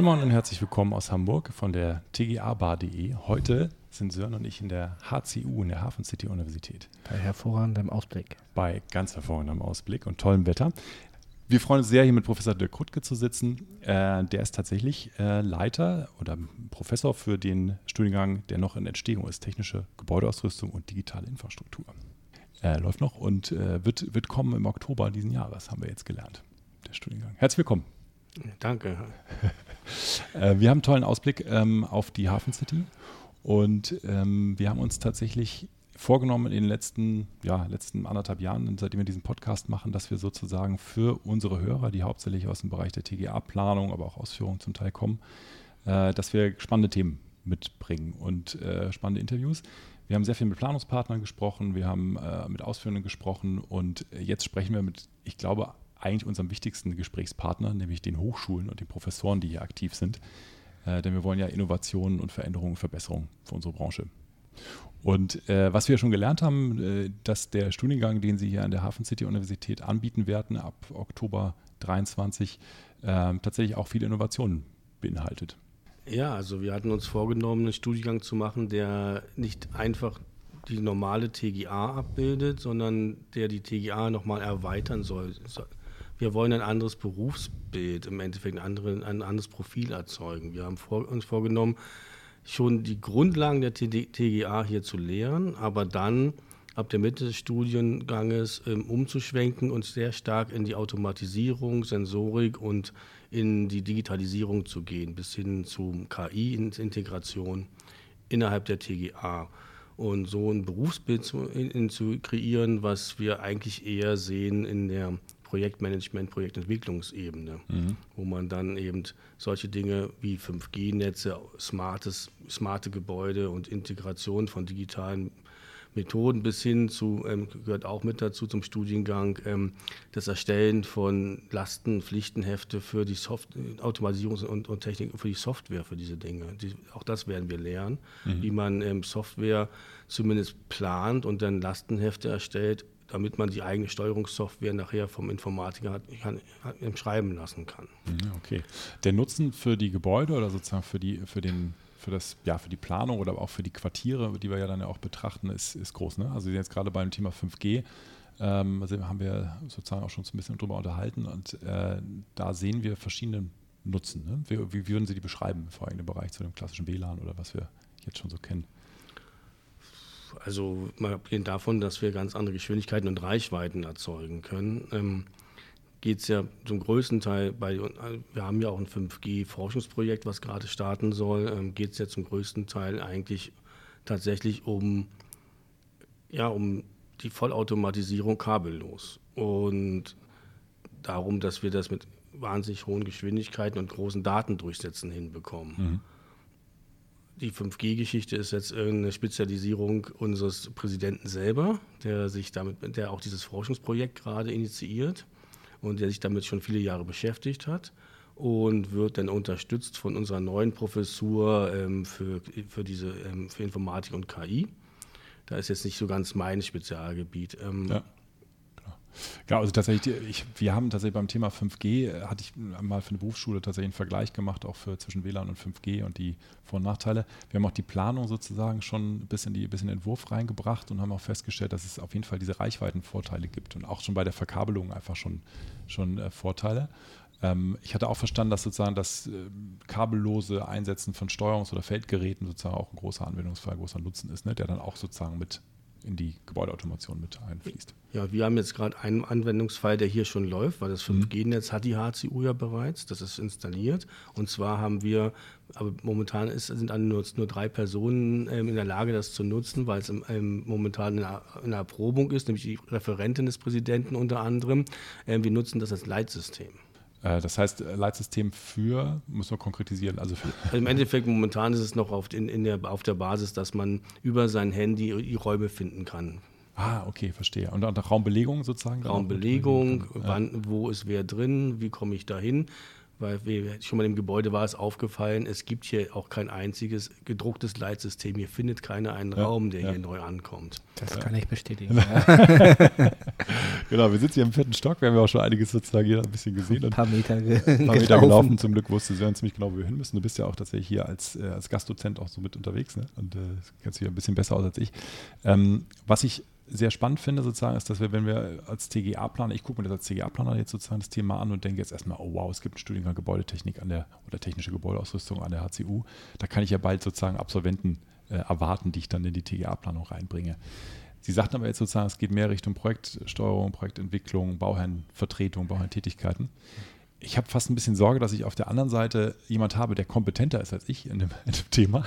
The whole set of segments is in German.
Moin Moin und herzlich willkommen aus Hamburg von der tgabar.de. Heute sind Sören und ich in der HCU, in der Hafen City Universität. Bei hervorragendem Ausblick. Bei ganz hervorragendem Ausblick und tollem Wetter. Wir freuen uns sehr, hier mit Professor Dirk Krutke zu sitzen. Äh, der ist tatsächlich äh, Leiter oder Professor für den Studiengang, der noch in Entstehung ist, technische Gebäudeausrüstung und digitale Infrastruktur. Äh, läuft noch und äh, wird, wird kommen im Oktober diesen Jahres, haben wir jetzt gelernt, der Studiengang. Herzlich willkommen. Danke. Äh, wir haben einen tollen Ausblick ähm, auf die Hafen City und ähm, wir haben uns tatsächlich vorgenommen in den letzten, ja, letzten anderthalb Jahren, seitdem wir diesen Podcast machen, dass wir sozusagen für unsere Hörer, die hauptsächlich aus dem Bereich der TGA-Planung, aber auch Ausführung zum Teil kommen, äh, dass wir spannende Themen mitbringen und äh, spannende Interviews. Wir haben sehr viel mit Planungspartnern gesprochen, wir haben äh, mit Ausführenden gesprochen und jetzt sprechen wir mit, ich glaube, eigentlich unserem wichtigsten Gesprächspartner, nämlich den Hochschulen und den Professoren, die hier aktiv sind. Äh, denn wir wollen ja Innovationen und Veränderungen und Verbesserungen für unsere Branche. Und äh, was wir schon gelernt haben, äh, dass der Studiengang, den Sie hier an der Hafen City Universität anbieten werden, ab Oktober 23 äh, tatsächlich auch viele Innovationen beinhaltet. Ja, also wir hatten uns vorgenommen, einen Studiengang zu machen, der nicht einfach die normale TGA abbildet, sondern der die TGA nochmal erweitern soll wir wollen ein anderes Berufsbild, im Endeffekt ein, andere, ein anderes Profil erzeugen. Wir haben vor, uns vorgenommen, schon die Grundlagen der TGA hier zu lehren, aber dann ab der Mitte des Studienganges ähm, umzuschwenken und sehr stark in die Automatisierung, Sensorik und in die Digitalisierung zu gehen, bis hin zu KI-Integration innerhalb der TGA. Und so ein Berufsbild zu, in, in, zu kreieren, was wir eigentlich eher sehen in der Projektmanagement, Projektentwicklungsebene, mhm. wo man dann eben solche Dinge wie 5G-Netze, smartes, smarte Gebäude und Integration von digitalen Methoden bis hin zu, ähm, gehört auch mit dazu zum Studiengang, ähm, das Erstellen von Lasten, Pflichtenhefte für die Soft Automatisierung und, und, Technik, für die Software, für diese Dinge. Die, auch das werden wir lernen, mhm. wie man ähm, Software zumindest plant und dann Lastenhefte erstellt damit man die eigene Steuerungssoftware nachher vom Informatiker hat, kann, hat, schreiben lassen kann. Okay. Der Nutzen für die Gebäude oder sozusagen für die, für den für das, ja, für die Planung oder auch für die Quartiere, die wir ja dann ja auch betrachten, ist, ist groß. Ne? Also jetzt gerade beim Thema 5G ähm, also haben wir sozusagen auch schon so ein bisschen drüber unterhalten und äh, da sehen wir verschiedene Nutzen. Ne? Wie, wie, würden Sie die beschreiben, vor allem im Bereich zu dem klassischen WLAN oder was wir jetzt schon so kennen? Also mal abgesehen davon, dass wir ganz andere Geschwindigkeiten und Reichweiten erzeugen können, ähm, geht es ja zum größten Teil bei, wir haben ja auch ein 5G-Forschungsprojekt, was gerade starten soll, ähm, geht es ja zum größten Teil eigentlich tatsächlich um, ja, um die Vollautomatisierung kabellos. Und darum, dass wir das mit wahnsinnig hohen Geschwindigkeiten und großen Datendurchsätzen hinbekommen. Mhm die 5G-Geschichte ist jetzt eine Spezialisierung unseres Präsidenten selber, der sich damit, der auch dieses Forschungsprojekt gerade initiiert und der sich damit schon viele Jahre beschäftigt hat und wird dann unterstützt von unserer neuen Professur ähm, für, für, diese, ähm, für Informatik und KI. Da ist jetzt nicht so ganz mein Spezialgebiet. Ähm, ja. Ja, also tatsächlich, ich, wir haben tatsächlich beim Thema 5G, äh, hatte ich mal für eine Berufsschule tatsächlich einen Vergleich gemacht, auch für zwischen WLAN und 5G und die Vor- und Nachteile. Wir haben auch die Planung sozusagen schon ein ein bisschen Entwurf reingebracht und haben auch festgestellt, dass es auf jeden Fall diese Reichweitenvorteile gibt und auch schon bei der Verkabelung einfach schon, schon äh, Vorteile. Ähm, ich hatte auch verstanden, dass sozusagen das äh, kabellose Einsetzen von Steuerungs- oder Feldgeräten sozusagen auch ein großer Anwendungsfall, großer Nutzen ist, ne, der dann auch sozusagen mit in die Gebäudeautomation mit einfließt. Ja, wir haben jetzt gerade einen Anwendungsfall, der hier schon läuft, weil das 5G-Netz mhm. hat die HCU ja bereits, das ist installiert. Und zwar haben wir, aber momentan ist, sind nur, nur drei Personen ähm, in der Lage, das zu nutzen, weil es im, ähm, momentan in einer, Erprobung ist, nämlich die Referentin des Präsidenten unter anderem. Ähm, wir nutzen das als Leitsystem. Äh, das heißt, äh, Leitsystem für, muss man konkretisieren. Also, also Im Endeffekt, momentan ist es noch auf, in, in der, auf der Basis, dass man über sein Handy die Räume finden kann. Ah, okay, verstehe. Und auch Raumbelegung sozusagen? Raumbelegung, wann, wo ist wer drin, wie komme ich da hin? Weil wir, schon mal im Gebäude war es aufgefallen, es gibt hier auch kein einziges gedrucktes Leitsystem. Hier findet keiner einen ja, Raum, der ja. hier neu ankommt. Das ja. kann ich bestätigen. genau, wir sitzen hier im vierten Stock. Wir haben ja auch schon einiges sozusagen hier ein bisschen gesehen. Ein paar Meter, ge ein paar Meter gelaufen. Zum Glück wusste Sören ziemlich genau, wo wir hin müssen. Du bist ja auch tatsächlich hier als, äh, als Gastdozent auch so mit unterwegs ne? und äh, kennst dich ein bisschen besser aus als ich. Ähm, was ich sehr spannend finde, sozusagen, ist, dass wir, wenn wir als TGA-Planer, ich gucke mir das als TGA-Planer jetzt sozusagen das Thema an und denke jetzt erstmal, oh wow, es gibt einen Studiengang Gebäudetechnik an der oder technische Gebäudeausrüstung an der HCU. Da kann ich ja bald sozusagen Absolventen äh, erwarten, die ich dann in die TGA-Planung reinbringe. Sie sagten aber jetzt sozusagen, es geht mehr Richtung Projektsteuerung, Projektentwicklung, Bauherrenvertretung, Bauherrentätigkeiten. Ich habe fast ein bisschen Sorge, dass ich auf der anderen Seite jemand habe, der kompetenter ist als ich in dem, in dem Thema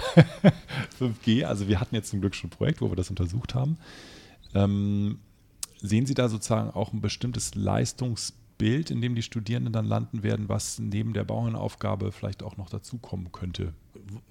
5G. Also wir hatten jetzt zum Glück schon ein Projekt, wo wir das untersucht haben. Ähm, sehen Sie da sozusagen auch ein bestimmtes Leistungsbild, in dem die Studierenden dann landen werden, was neben der Bauherrenaufgabe vielleicht auch noch dazukommen könnte?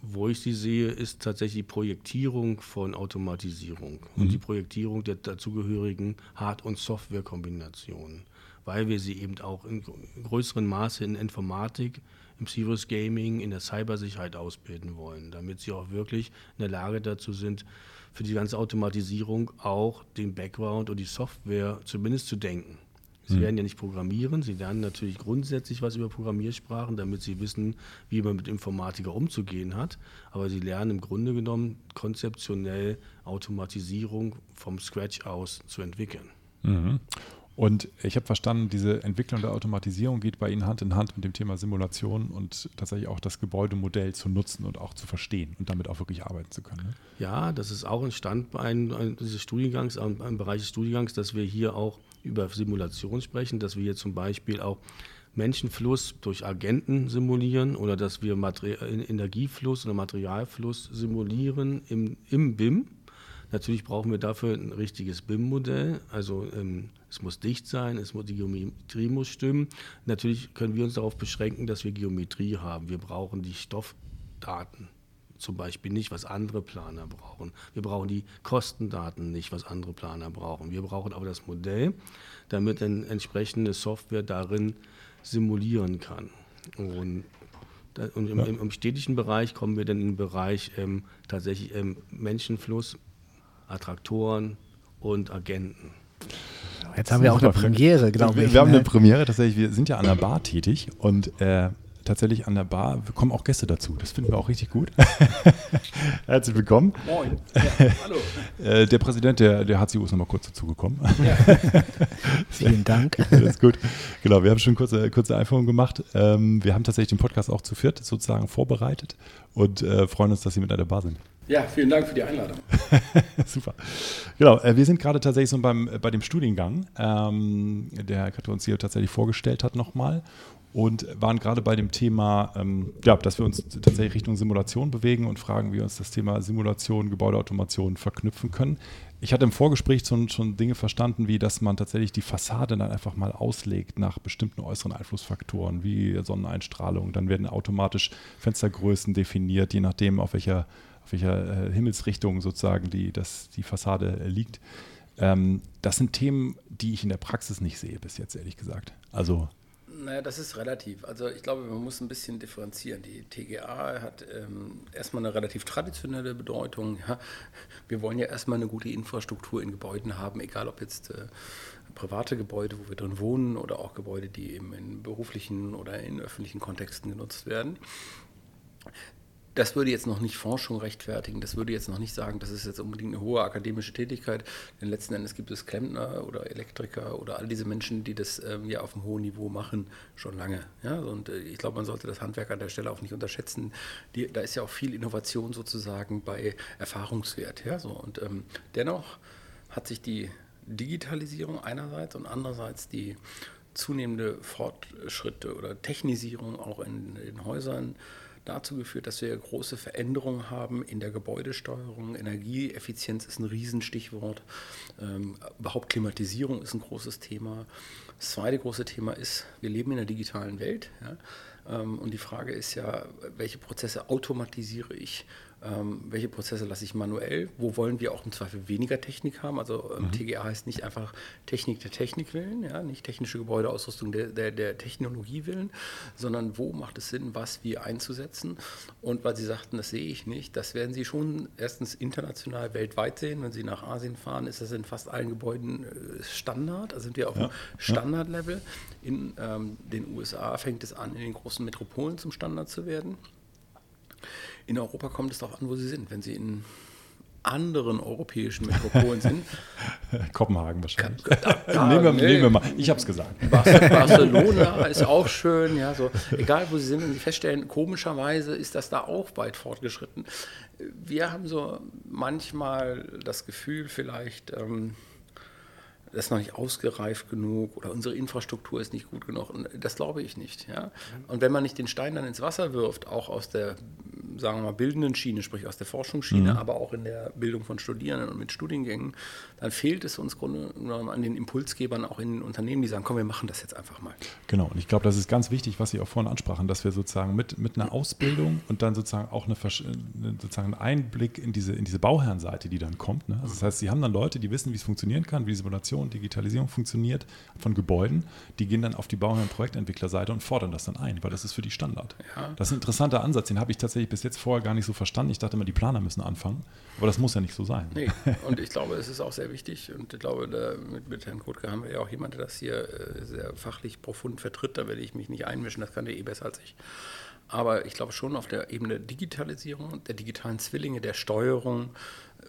Wo ich sie sehe, ist tatsächlich die Projektierung von Automatisierung mhm. und die Projektierung der dazugehörigen Hard- und Softwarekombinationen, weil wir sie eben auch in größerem Maße in Informatik, im Serious Gaming, in der Cybersicherheit ausbilden wollen, damit sie auch wirklich in der Lage dazu sind, für die ganze Automatisierung auch den Background und die Software zumindest zu denken. Sie mhm. werden ja nicht programmieren, sie lernen natürlich grundsätzlich was über Programmiersprachen, damit sie wissen, wie man mit Informatiker umzugehen hat. Aber sie lernen im Grunde genommen konzeptionell Automatisierung vom Scratch aus zu entwickeln. Mhm. Und ich habe verstanden, diese Entwicklung der Automatisierung geht bei Ihnen Hand in Hand mit dem Thema Simulation und tatsächlich auch das Gebäudemodell zu nutzen und auch zu verstehen und damit auch wirklich arbeiten zu können. Ne? Ja, das ist auch ein Standbein dieses Studiengangs, ein Bereich des Studiengangs, dass wir hier auch über Simulation sprechen, dass wir hier zum Beispiel auch Menschenfluss durch Agenten simulieren oder dass wir Materi Energiefluss oder Materialfluss simulieren im, im BIM. Natürlich brauchen wir dafür ein richtiges BIM-Modell, also ähm, es muss dicht sein, es muss, die Geometrie muss stimmen. Natürlich können wir uns darauf beschränken, dass wir Geometrie haben. Wir brauchen die Stoffdaten zum Beispiel nicht, was andere Planer brauchen. Wir brauchen die Kostendaten nicht, was andere Planer brauchen. Wir brauchen aber das Modell, damit eine entsprechende Software darin simulieren kann. Und, und im, im, im, städtischen Bereich kommen wir dann in den Bereich ähm, tatsächlich ähm, Menschenfluss, Attraktoren und Agenten. Jetzt haben wir auch eine Premiere, genau. Wir, wir haben eine Premiere, tatsächlich, wir sind ja an der Bar tätig und äh, tatsächlich an der Bar kommen auch Gäste dazu. Das finden wir auch richtig gut. Herzlich willkommen. Moin. Ja, hallo. Äh, der Präsident der, der HCU ist nochmal kurz dazugekommen. Ja. Vielen Dank. Ist gut. Genau, wir haben schon kurze, kurze Einführung gemacht. Ähm, wir haben tatsächlich den Podcast auch zu viert sozusagen vorbereitet und äh, freuen uns, dass Sie mit an der Bar sind. Ja, vielen Dank für die Einladung. Super. Genau, äh, wir sind gerade tatsächlich so beim, äh, bei dem Studiengang, ähm, der Herr Kato uns hier tatsächlich vorgestellt hat nochmal und waren gerade bei dem Thema, ähm, ja, dass wir uns tatsächlich Richtung Simulation bewegen und fragen, wie wir uns das Thema Simulation, Gebäudeautomation verknüpfen können. Ich hatte im Vorgespräch schon, schon Dinge verstanden, wie dass man tatsächlich die Fassade dann einfach mal auslegt nach bestimmten äußeren Einflussfaktoren, wie Sonneneinstrahlung. Dann werden automatisch Fenstergrößen definiert, je nachdem, auf welcher welcher äh, Himmelsrichtung sozusagen die, das, die Fassade äh, liegt. Ähm, das sind Themen, die ich in der Praxis nicht sehe bis jetzt, ehrlich gesagt. Also naja, das ist relativ. Also ich glaube, man muss ein bisschen differenzieren. Die TGA hat ähm, erstmal eine relativ traditionelle Bedeutung. Ja. Wir wollen ja erstmal eine gute Infrastruktur in Gebäuden haben, egal ob jetzt äh, private Gebäude, wo wir drin wohnen, oder auch Gebäude, die eben in beruflichen oder in öffentlichen Kontexten genutzt werden das würde jetzt noch nicht Forschung rechtfertigen, das würde jetzt noch nicht sagen, das ist jetzt unbedingt eine hohe akademische Tätigkeit, denn letzten Endes gibt es Klempner oder Elektriker oder all diese Menschen, die das ähm, ja auf einem hohen Niveau machen, schon lange. Ja? Und äh, ich glaube, man sollte das Handwerk an der Stelle auch nicht unterschätzen. Die, da ist ja auch viel Innovation sozusagen bei Erfahrungswert. Ja? So, und ähm, dennoch hat sich die Digitalisierung einerseits und andererseits die zunehmende Fortschritte oder Technisierung auch in den Häusern dazu geführt, dass wir große Veränderungen haben in der Gebäudesteuerung. Energieeffizienz ist ein Riesenstichwort. Ähm, überhaupt Klimatisierung ist ein großes Thema. Das zweite große Thema ist, wir leben in einer digitalen Welt. Ja? Ähm, und die Frage ist ja, welche Prozesse automatisiere ich ähm, welche Prozesse lasse ich manuell, wo wollen wir auch im Zweifel weniger Technik haben. Also ähm, mhm. TGA heißt nicht einfach Technik der Technik willen, ja, nicht technische Gebäudeausrüstung der, der, der Technologie willen, sondern wo macht es Sinn, was wie einzusetzen. Und weil Sie sagten, das sehe ich nicht, das werden Sie schon erstens international weltweit sehen. Wenn Sie nach Asien fahren, ist das in fast allen Gebäuden äh, Standard. Also sind wir auf ja. Standardlevel. In ähm, den USA fängt es an, in den großen Metropolen zum Standard zu werden. In Europa kommt es darauf an, wo Sie sind. Wenn Sie in anderen europäischen Metropolen sind. Kopenhagen wahrscheinlich. Ja, nehmen, wir, nee. nehmen, wir, mal. Ich habe es gesagt. Barcelona ist auch schön. Ja, so. Egal, wo Sie sind, wenn Sie feststellen, komischerweise ist das da auch weit fortgeschritten. Wir haben so manchmal das Gefühl, vielleicht. Ähm, das ist noch nicht ausgereift genug oder unsere Infrastruktur ist nicht gut genug. Und das glaube ich nicht. Ja? Und wenn man nicht den Stein dann ins Wasser wirft, auch aus der, sagen wir mal, bildenden Schiene, sprich aus der Forschungsschiene, mhm. aber auch in der Bildung von Studierenden und mit Studiengängen, dann fehlt es uns Grunde an den Impulsgebern, auch in den Unternehmen, die sagen, komm, wir machen das jetzt einfach mal. Genau, und ich glaube, das ist ganz wichtig, was Sie auch vorhin ansprachen, dass wir sozusagen mit, mit einer Ausbildung und dann sozusagen auch eine, sozusagen einen Einblick in diese, in diese Bauherrenseite, die dann kommt. Ne? Also das heißt, Sie haben dann Leute, die wissen, wie es funktionieren kann, wie die Simulation und Digitalisierung funktioniert von Gebäuden, die gehen dann auf die Bauherr- und Projektentwicklerseite und fordern das dann ein, weil das ist für die Standard. Ja. Das ist ein interessanter Ansatz, den habe ich tatsächlich bis jetzt vorher gar nicht so verstanden. Ich dachte immer, die Planer müssen anfangen, aber das muss ja nicht so sein. Nee, und ich glaube, es ist auch sehr wichtig und ich glaube, da, mit, mit Herrn Kutke haben wir ja auch jemanden, der das hier äh, sehr fachlich profund vertritt, da werde ich mich nicht einmischen, das kann der eh besser als ich. Aber ich glaube schon auf der Ebene Digitalisierung, der digitalen Zwillinge, der Steuerung,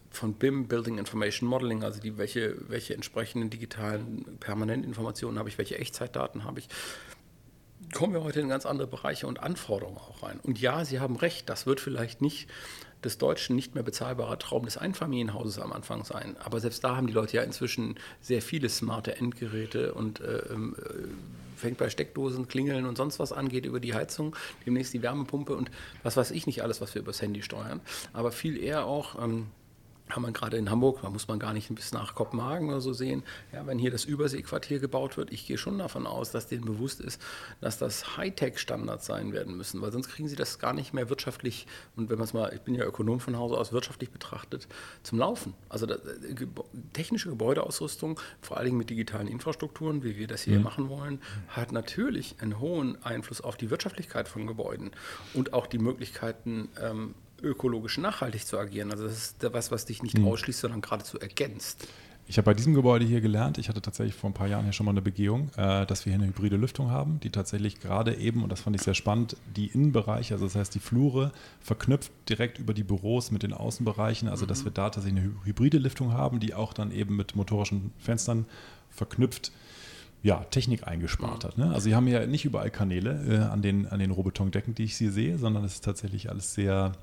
von BIM, Building Information Modeling, also die, welche, welche entsprechenden digitalen Permanentinformationen habe ich, welche Echtzeitdaten habe ich, kommen wir heute in ganz andere Bereiche und Anforderungen auch rein. Und ja, Sie haben recht, das wird vielleicht nicht des Deutschen nicht mehr bezahlbarer Traum des Einfamilienhauses am Anfang sein. Aber selbst da haben die Leute ja inzwischen sehr viele smarte Endgeräte und äh, ähm, äh, fängt bei Steckdosen, Klingeln und sonst was angeht über die Heizung, demnächst die Wärmepumpe und was weiß ich nicht alles, was wir übers Handy steuern. Aber viel eher auch. Ähm, haben wir gerade in Hamburg, da muss man gar nicht bis nach Kopenhagen oder so sehen, ja, wenn hier das Überseequartier gebaut wird, ich gehe schon davon aus, dass denen bewusst ist, dass das Hightech-Standards sein werden müssen, weil sonst kriegen sie das gar nicht mehr wirtschaftlich, und wenn man es mal, ich bin ja Ökonom von Hause aus, wirtschaftlich betrachtet, zum Laufen. Also das, äh, technische Gebäudeausrüstung, vor allen Dingen mit digitalen Infrastrukturen, wie wir das hier mhm. machen wollen, hat natürlich einen hohen Einfluss auf die Wirtschaftlichkeit von Gebäuden und auch die Möglichkeiten, ähm, ökologisch nachhaltig zu agieren. Also das ist was, was dich nicht mhm. ausschließt, sondern geradezu ergänzt. Ich habe bei diesem Gebäude hier gelernt, ich hatte tatsächlich vor ein paar Jahren hier schon mal eine Begehung, äh, dass wir hier eine hybride Lüftung haben, die tatsächlich gerade eben, und das fand ich sehr spannend, die Innenbereiche, also das heißt die Flure, verknüpft direkt über die Büros mit den Außenbereichen, also dass mhm. wir da tatsächlich eine hybride Lüftung haben, die auch dann eben mit motorischen Fenstern verknüpft ja, Technik eingespart mhm. hat. Ne? Also sie haben ja nicht überall Kanäle äh, an den, an den Rohbetondecken, die ich hier sehe, sondern es ist tatsächlich alles sehr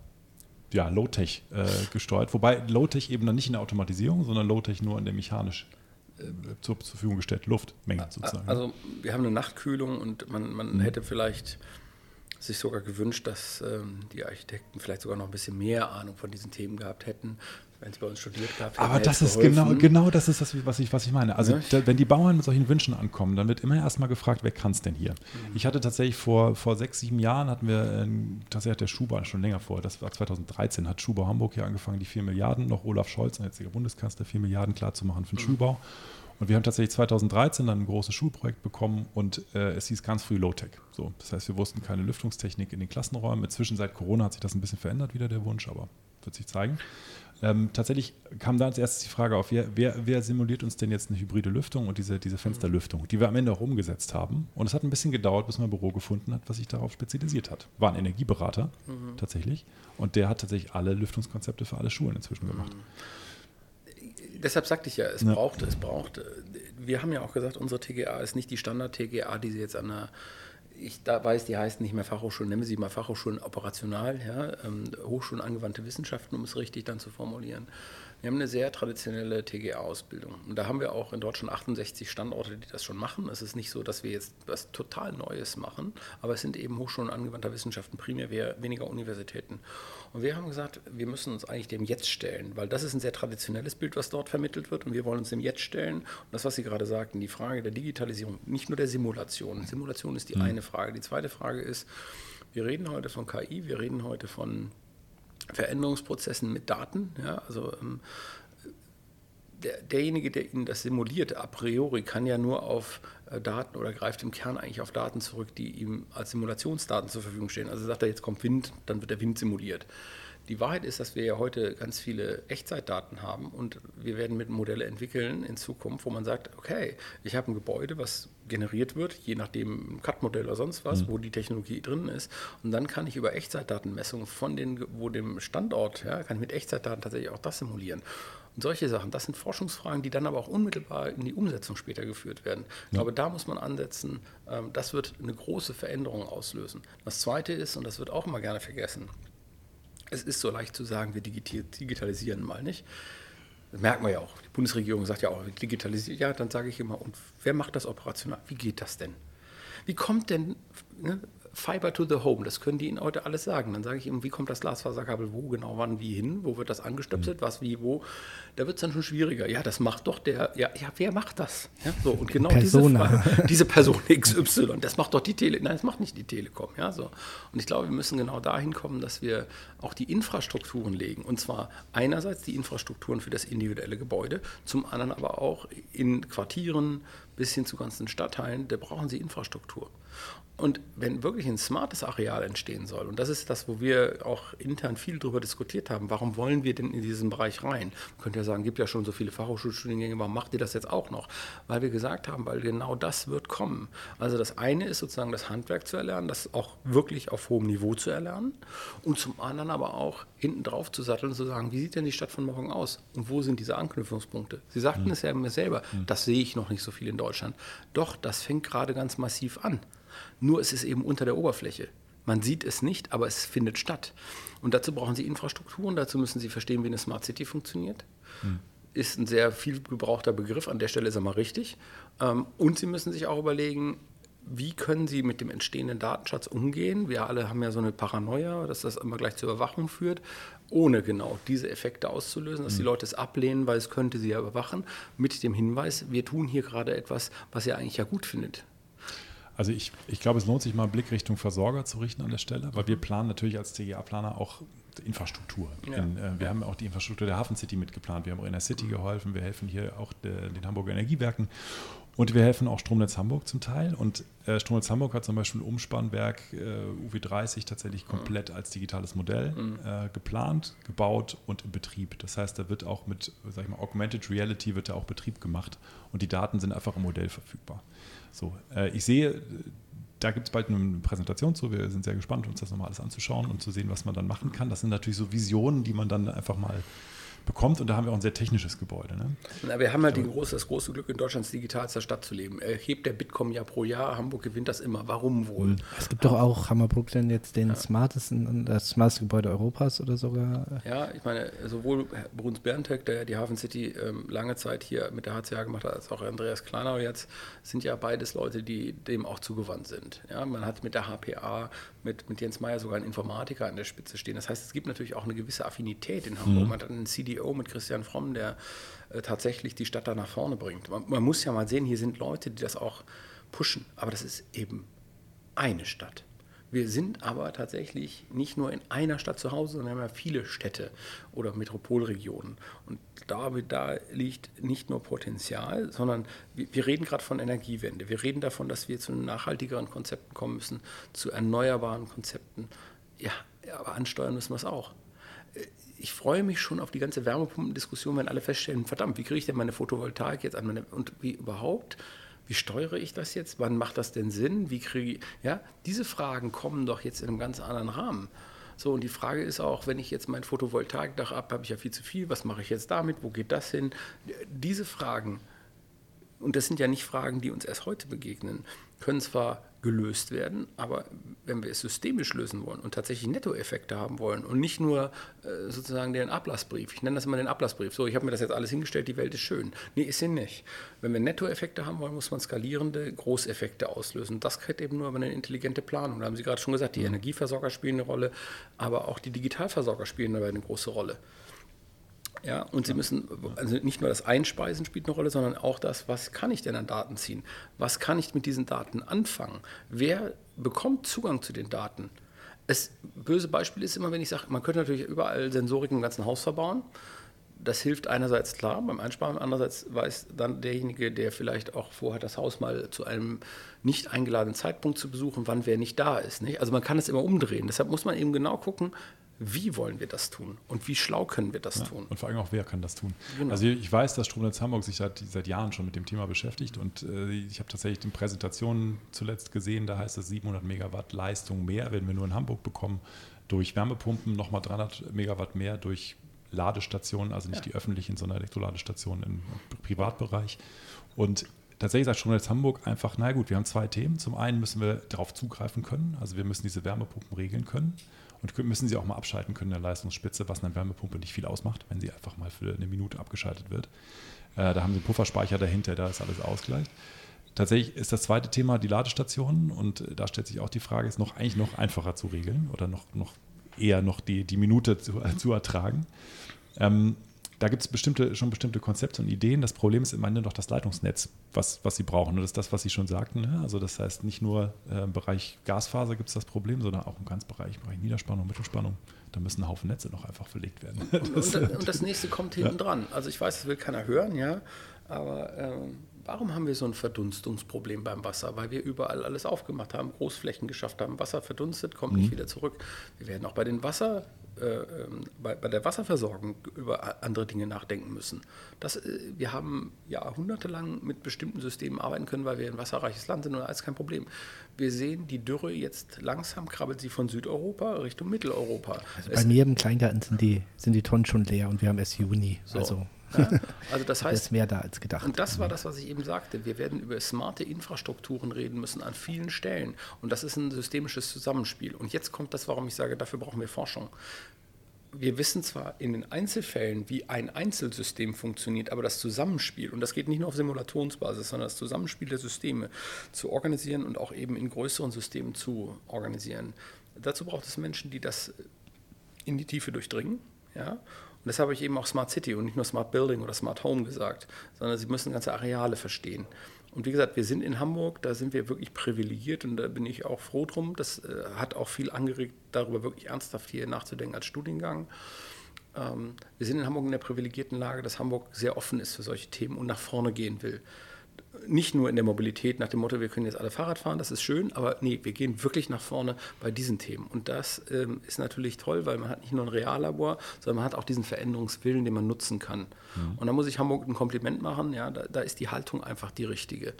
ja, Low-Tech äh, gesteuert. Wobei Low-Tech eben dann nicht in der Automatisierung, sondern Low-Tech nur in der mechanisch äh, zur, zur, Verfügung gestellten Luftmenge sozusagen. Also wir haben eine Nachtkühlung und man, man mhm. hätte vielleicht sich sogar gewünscht, dass ähm, die Architekten vielleicht sogar noch ein bisschen mehr Ahnung von diesen Themen gehabt hätten wenn es bei uns studiert gehabt Aber das ist genau, genau das ist das, was ich, was ich meine. Also da, wenn die Bauern mit solchen Wünschen ankommen, dann wird immer erstmal gefragt, wer kann es denn hier? Mhm. Ich hatte tatsächlich vor, vor sechs, sieben Jahren hatten wir, ähm, tatsächlich hat der Schuber schon länger vor, das war 2013, hat Schuber Hamburg hier angefangen, die vier Milliarden, noch Olaf Scholz, ein jetziger Bundeskanzler, vier Milliarden klarzumachen für den mhm. Schulbau. Und wir haben tatsächlich 2013 dann ein großes Schulprojekt bekommen und äh, es hieß ganz früh Low-Tech. So, das heißt, wir wussten keine Lüftungstechnik in den Klassenräumen. Inzwischen seit Corona hat sich das ein bisschen verändert, wieder der Wunsch, aber wird sich zeigen. Ähm, tatsächlich kam da als erstes die Frage auf, wer, wer, wer, simuliert uns denn jetzt eine hybride Lüftung und diese, diese Fensterlüftung, die wir am Ende auch umgesetzt haben. Und es hat ein bisschen gedauert, bis man ein Büro gefunden hat, was sich darauf spezialisiert hat. War ein Energieberater mhm. tatsächlich. Und der hat tatsächlich alle Lüftungskonzepte für alle Schulen inzwischen gemacht. Mhm. Deshalb sagte ich ja, es ja. braucht, es braucht. Wir haben ja auch gesagt, unsere TGA ist nicht die Standard-TGA, die Sie jetzt an der ich da weiß, die heißen nicht mehr Fachhochschulen, nennen wir sie mal Fachhochschulen operational, ja, ähm, Hochschulen angewandte Wissenschaften, um es richtig dann zu formulieren. Wir haben eine sehr traditionelle TGA-Ausbildung. Und da haben wir auch in Deutschland 68 Standorte, die das schon machen. Es ist nicht so, dass wir jetzt was total Neues machen, aber es sind eben Hochschulen angewandter Wissenschaften, primär weniger Universitäten. Und wir haben gesagt, wir müssen uns eigentlich dem Jetzt stellen, weil das ist ein sehr traditionelles Bild, was dort vermittelt wird. Und wir wollen uns dem Jetzt stellen. Und das, was Sie gerade sagten, die Frage der Digitalisierung, nicht nur der Simulation. Simulation ist die mhm. eine Frage. Die zweite Frage ist, wir reden heute von KI, wir reden heute von Veränderungsprozessen mit Daten. Ja, also ähm, derjenige, der Ihnen das simuliert, a priori kann ja nur auf äh, Daten oder greift im Kern eigentlich auf Daten zurück, die ihm als Simulationsdaten zur Verfügung stehen. Also sagt er, jetzt kommt Wind, dann wird der Wind simuliert. Die Wahrheit ist, dass wir ja heute ganz viele Echtzeitdaten haben und wir werden mit Modelle entwickeln in Zukunft, wo man sagt, okay, ich habe ein Gebäude, was generiert wird, je nachdem ein CAD-Modell oder sonst was, mhm. wo die Technologie drin ist. Und dann kann ich über Echtzeitdatenmessung von den, wo dem Standort, ja, kann ich mit Echtzeitdaten tatsächlich auch das simulieren. Und solche Sachen, das sind Forschungsfragen, die dann aber auch unmittelbar in die Umsetzung später geführt werden. Ich glaube, da muss man ansetzen. Ähm, das wird eine große Veränderung auslösen. Das Zweite ist, und das wird auch immer gerne vergessen, es ist so leicht zu sagen, wir digitalisieren mal nicht. Das merkt man ja auch. Die Bundesregierung sagt ja auch, wir digitalisieren. Ja, dann sage ich immer, und wer macht das operational? Wie geht das denn? Wie kommt denn ne, Fiber to the Home? Das können die Ihnen heute alles sagen. Dann sage ich Ihnen, wie kommt das Glasfaserkabel wo, genau wann, wie hin? Wo wird das angestöpselt? Mhm. Was, wie, wo? Da wird es dann schon schwieriger. Ja, das macht doch der, ja, ja wer macht das? Ja, so, und genau Persona. diese, diese Person XY, das macht doch die Tele, nein, das macht nicht die Telekom. Ja, so. Und ich glaube, wir müssen genau dahin kommen, dass wir auch die Infrastrukturen legen. Und zwar einerseits die Infrastrukturen für das individuelle Gebäude, zum anderen aber auch in Quartieren bis hin zu ganzen Stadtteilen, da brauchen sie Infrastruktur. Und wenn wirklich ein smartes Areal entstehen soll, und das ist das, wo wir auch intern viel darüber diskutiert haben, warum wollen wir denn in diesen Bereich rein? Man könnte ja sagen, gibt ja schon so viele Fachhochschulstudiengänge, warum macht ihr das jetzt auch noch? Weil wir gesagt haben, weil genau das wird kommen. Also das eine ist sozusagen das Handwerk zu erlernen, das auch wirklich auf hohem Niveau zu erlernen und zum anderen aber auch hinten drauf zu satteln und zu sagen, wie sieht denn die Stadt von morgen aus und wo sind diese Anknüpfungspunkte? Sie sagten mhm. es ja mir selber, mhm. das sehe ich noch nicht so viel in Deutschland. Doch, das fängt gerade ganz massiv an. Nur es ist eben unter der Oberfläche. Man sieht es nicht, aber es findet statt. Und dazu brauchen Sie Infrastrukturen, dazu müssen Sie verstehen, wie eine Smart City funktioniert. Hm. Ist ein sehr viel gebrauchter Begriff, an der Stelle ist er mal richtig. Ähm, und Sie müssen sich auch überlegen, wie können Sie mit dem entstehenden Datenschatz umgehen? Wir alle haben ja so eine Paranoia, dass das immer gleich zur Überwachung führt, ohne genau diese Effekte auszulösen, dass die hm. Leute es ablehnen, weil es könnte sie ja überwachen, mit dem Hinweis, wir tun hier gerade etwas, was ihr eigentlich ja gut findet. Also ich, ich glaube, es lohnt sich mal einen Blick Richtung Versorger zu richten an der Stelle, weil wir planen natürlich als TGA-Planer auch Infrastruktur. Ja. In, äh, wir haben auch die Infrastruktur der Hafen City mitgeplant. Wir haben auch in der City geholfen. Wir helfen hier auch de, den Hamburger Energiewerken. Und wir helfen auch Stromnetz Hamburg zum Teil. Und äh, Stromnetz Hamburg hat zum Beispiel Umspannwerk äh, UW30 tatsächlich komplett mhm. als digitales Modell mhm. äh, geplant, gebaut und in Betrieb. Das heißt, da wird auch mit, sag ich mal, Augmented Reality wird da auch Betrieb gemacht. Und die Daten sind einfach im Modell verfügbar. So, äh, ich sehe, da gibt es bald eine Präsentation zu. Wir sind sehr gespannt, uns das nochmal alles anzuschauen und zu sehen, was man dann machen kann. Das sind natürlich so Visionen, die man dann einfach mal bekommt. Und da haben wir auch ein sehr technisches Gebäude. Ne? Na, wir haben halt die große, das große Glück, in Deutschlands digitalster Stadt zu leben. Erhebt der Bitkom ja pro Jahr, Hamburg gewinnt das immer. Warum wohl? Mhm. Es gibt doch auch Hammerbrook denn jetzt den ja. smartesten, das smarteste Gebäude Europas oder sogar? Ja, ich meine, sowohl Bruns Berntek, der die Hafen City ähm, lange Zeit hier mit der HCA gemacht hat, als auch Andreas Kleinau jetzt, sind ja beides Leute, die dem auch zugewandt sind. Ja, man hat mit der HPA, mit, mit Jens Meyer sogar einen Informatiker an der Spitze stehen. Das heißt, es gibt natürlich auch eine gewisse Affinität in Hamburg. Mhm. Man hat einen CDO CEO mit Christian Fromm, der äh, tatsächlich die Stadt da nach vorne bringt. Man, man muss ja mal sehen, hier sind Leute, die das auch pushen, aber das ist eben eine Stadt. Wir sind aber tatsächlich nicht nur in einer Stadt zu Hause, sondern haben ja viele Städte oder Metropolregionen. Und da, da liegt nicht nur Potenzial, sondern wir, wir reden gerade von Energiewende. Wir reden davon, dass wir zu nachhaltigeren Konzepten kommen müssen, zu erneuerbaren Konzepten. Ja, aber ansteuern müssen wir es auch ich freue mich schon auf die ganze Wärmepumpendiskussion, wenn alle feststellen, verdammt, wie kriege ich denn meine Photovoltaik jetzt an meine, und wie überhaupt, wie steuere ich das jetzt, wann macht das denn Sinn, wie kriege ich, ja, diese Fragen kommen doch jetzt in einem ganz anderen Rahmen. So, und die Frage ist auch, wenn ich jetzt mein Photovoltaikdach ab, habe ich ja viel zu viel, was mache ich jetzt damit, wo geht das hin? Diese Fragen, und das sind ja nicht Fragen, die uns erst heute begegnen, können zwar gelöst werden. Aber wenn wir es systemisch lösen wollen und tatsächlich Nettoeffekte haben wollen und nicht nur äh, sozusagen den Ablassbrief, ich nenne das immer den Ablassbrief, so ich habe mir das jetzt alles hingestellt, die Welt ist schön. Nee, ist sie nicht. Wenn wir Nettoeffekte haben wollen, muss man skalierende Großeffekte auslösen. Das geht eben nur über eine intelligente Planung. Da haben Sie gerade schon gesagt, die Energieversorger spielen eine Rolle, aber auch die Digitalversorger spielen dabei eine große Rolle. Ja, und Sie müssen, also nicht nur das Einspeisen spielt eine Rolle, sondern auch das, was kann ich denn an Daten ziehen? Was kann ich mit diesen Daten anfangen? Wer bekommt Zugang zu den Daten? Das böse Beispiel ist immer, wenn ich sage, man könnte natürlich überall Sensorik im ganzen Haus verbauen. Das hilft einerseits klar beim Einsparen, andererseits weiß dann derjenige, der vielleicht auch vorhat, das Haus mal zu einem nicht eingeladenen Zeitpunkt zu besuchen, wann wer nicht da ist. Nicht? Also man kann es immer umdrehen. Deshalb muss man eben genau gucken, wie wollen wir das tun und wie schlau können wir das Ja, tun. und vor allem auch, wer kann das tun? Genau. Also ich weiß, dass Stromnetz Hamburg sich seit, seit Jahren schon mit dem Thema beschäftigt und äh, ich habe tatsächlich in Präsentationen zuletzt gesehen, da heißt es 700 Megawatt Leistung mehr, werden wir nur in Hamburg bekommen, durch Wärmepumpen nochmal 300 Megawatt mehr, durch Ladestationen, also nicht die öffentlichen, sondern Elektroladestationen im Privatbereich. Und tatsächlich sagt Stromnetz Hamburg einfach, na gut, wir haben zwei Themen. Zum einen müssen wir darauf zugreifen können, also wir müssen diese Wärmepumpen regeln können und müssen sie auch mal abschalten können in der Leistungsspitze, was eine Wärmepumpe nicht viel ausmacht, wenn sie einfach mal für eine Minute abgeschaltet wird. Äh, da haben sie einen Pufferspeicher dahinter, da ist alles ausgleicht. Tatsächlich ist das zweite Thema die Ladestationen und äh, da stellt sich auch die Frage, ist noch eigentlich noch einfacher zu regeln oder noch, noch eher noch die, die Minute zu, äh, zu ertragen. Ähm, da gibt es bestimmte, schon bestimmte Konzepte und Ideen. Das Problem ist im Ende doch das Leitungsnetz, was, was sie brauchen. Und das ist das, was Sie schon sagten. Ne? Also das heißt, nicht nur äh, im Bereich Gasfaser gibt es das Problem, sondern auch im ganzen Bereich, im Bereich Niederspannung, Mittelspannung. Da müssen ein Haufen Netze noch einfach verlegt werden. Und, und, und das nächste kommt hinten dran. Also ich weiß, das will keiner hören, ja, aber ähm, warum haben wir so ein Verdunstungsproblem beim Wasser? Weil wir überall alles aufgemacht haben, Großflächen geschafft haben, Wasser verdunstet, kommt nicht wieder zurück. Wir werden auch bei den Wasser äh, ähm, bei, bei der Wasserversorgung über andere Dinge nachdenken müssen. Das, äh, wir haben jahrhundertelang mit bestimmten Systemen arbeiten können, weil wir ein wasserreiches Land sind und alles kein Problem. Wir sehen die Dürre jetzt langsam krabbelt sie von Südeuropa Richtung Mitteleuropa. Also Es- bei mir im Kleingarten sind die, sind die Tonnen schon leer und wir haben erst Juni. So. Also Ja, also das da heißt, ist mehr da als gedacht. und das war das, was ich eben sagte. Wir werden über smarte Infrastrukturen reden müssen an vielen Stellen. Und das ist ein systemisches Zusammenspiel. Und jetzt kommt das, warum ich sage, dafür brauchen wir Forschung. Wir wissen zwar in den Einzelfällen, wie ein Einzelsystem funktioniert, aber das Zusammenspiel, und das geht nicht nur auf Simulationsbasis, sondern das Zusammenspiel der Systeme zu organisieren und auch eben in größeren Systemen zu organisieren. Dazu braucht es Menschen, die das in die Tiefe durchdringen. Ja? Und deshalb habe ich eben auch Smart City und nicht nur Smart Building oder Smart Home gesagt, sondern sie müssen ganze Areale verstehen. Und wie gesagt, wir sind in Hamburg, da sind wir wirklich privilegiert und da bin ich auch froh drum. Das äh, hat auch viel angeregt, darüber wirklich ernsthaft hier nachzudenken als Studiengang. Ähm, wir sind in Hamburg in der privilegierten Lage, dass Hamburg sehr offen ist für solche Themen und nach vorne gehen will. Nicht nur in der Mobilität nach dem Motto, wir können jetzt alle Fahrrad fahren, das ist schön, aber nee, wir gehen wirklich nach vorne bei diesen Themen. Und das ähm, ist natürlich toll, weil man hat nicht nur ein Reallabor, sondern man hat auch diesen Veränderungswillen, den man nutzen kann. Und da muss ich Hamburg ein Kompliment machen, ja, da, da ist die Haltung einfach die richtige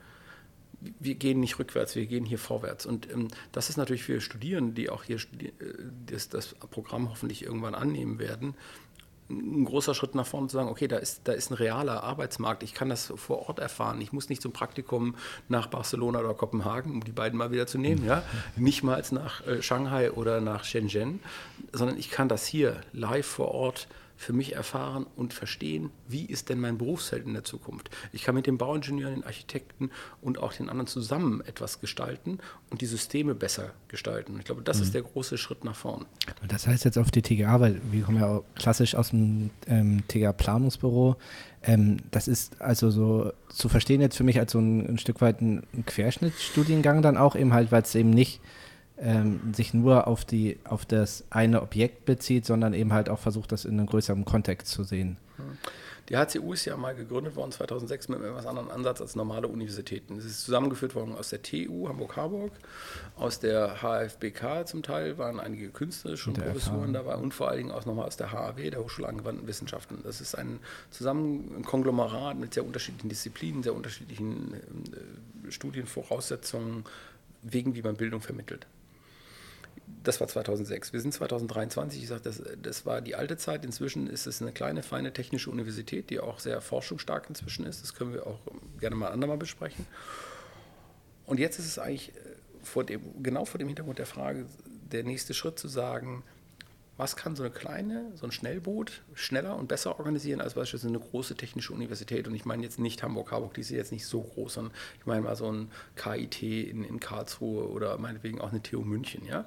wir gehen nicht rückwärts, wir gehen hier vorwärts. Und ähm, das ist natürlich für Studierende, die auch hier studi- äh, das, das Programm hoffentlich irgendwann annehmen werden, ein großer Schritt nach vorne zu sagen, okay, da ist, da ist ein realer Arbeitsmarkt, ich kann das vor Ort erfahren. Ich muss nicht zum Praktikum nach Barcelona oder Kopenhagen, um die beiden mal wieder zu nehmen, ja, nicht mal nach äh, Shanghai oder nach Shenzhen, sondern ich kann das hier live vor Ort für mich erfahren und verstehen, wie ist denn mein Berufsfeld in der Zukunft. Ich kann mit den Bauingenieuren, den Architekten und auch den anderen zusammen etwas gestalten und die Systeme besser gestalten. Ich glaube, das ist der große Schritt nach vorn. Und das heißt jetzt auf die TGA, weil wir kommen ja auch klassisch aus dem ähm, TGA-Planungsbüro. Ähm, das ist also so zu verstehen jetzt für mich als so ein, ein Stück weit ein, ein Querschnittsstudiengang dann auch eben halt, weil es eben nicht ähm, sich nur auf, die, auf das eine Objekt bezieht, sondern eben halt auch versucht, das in einem größeren Kontext zu sehen. Die HCU ist ja mal gegründet worden 2006 mit einem etwas anderen Ansatz als normale Universitäten. Es ist zusammengeführt worden aus der TU Hamburg-Harburg, aus der HFBK zum Teil waren einige künstlerische und FH. dabei und vor allen Dingen auch nochmal aus der HAW, der Hochschule angewandten Wissenschaften. Das ist ein zusammen ein Konglomerat mit sehr unterschiedlichen Disziplinen, sehr unterschiedlichen äh, Studienvoraussetzungen, wegen wie man Bildung vermittelt. Das war 2006. Wir sind 2023. Ich sage, das, das war die alte Zeit. Inzwischen ist es eine kleine, feine technische Universität, die auch sehr forschungsstark inzwischen ist. Das können wir auch gerne mal andermal besprechen. Und jetzt ist es eigentlich äh, vor dem, genau vor dem Hintergrund der Frage, der nächste Schritt zu sagen, was kann so eine kleine, so ein Schnellboot schneller und besser organisieren als beispielsweise eine große technische Universität? Und ich meine jetzt nicht Hamburg-Harburg, die ist jetzt nicht so groß, sondern ich meine mal so ein KIT in, in Karlsruhe oder meinetwegen auch eine TU München. Ja?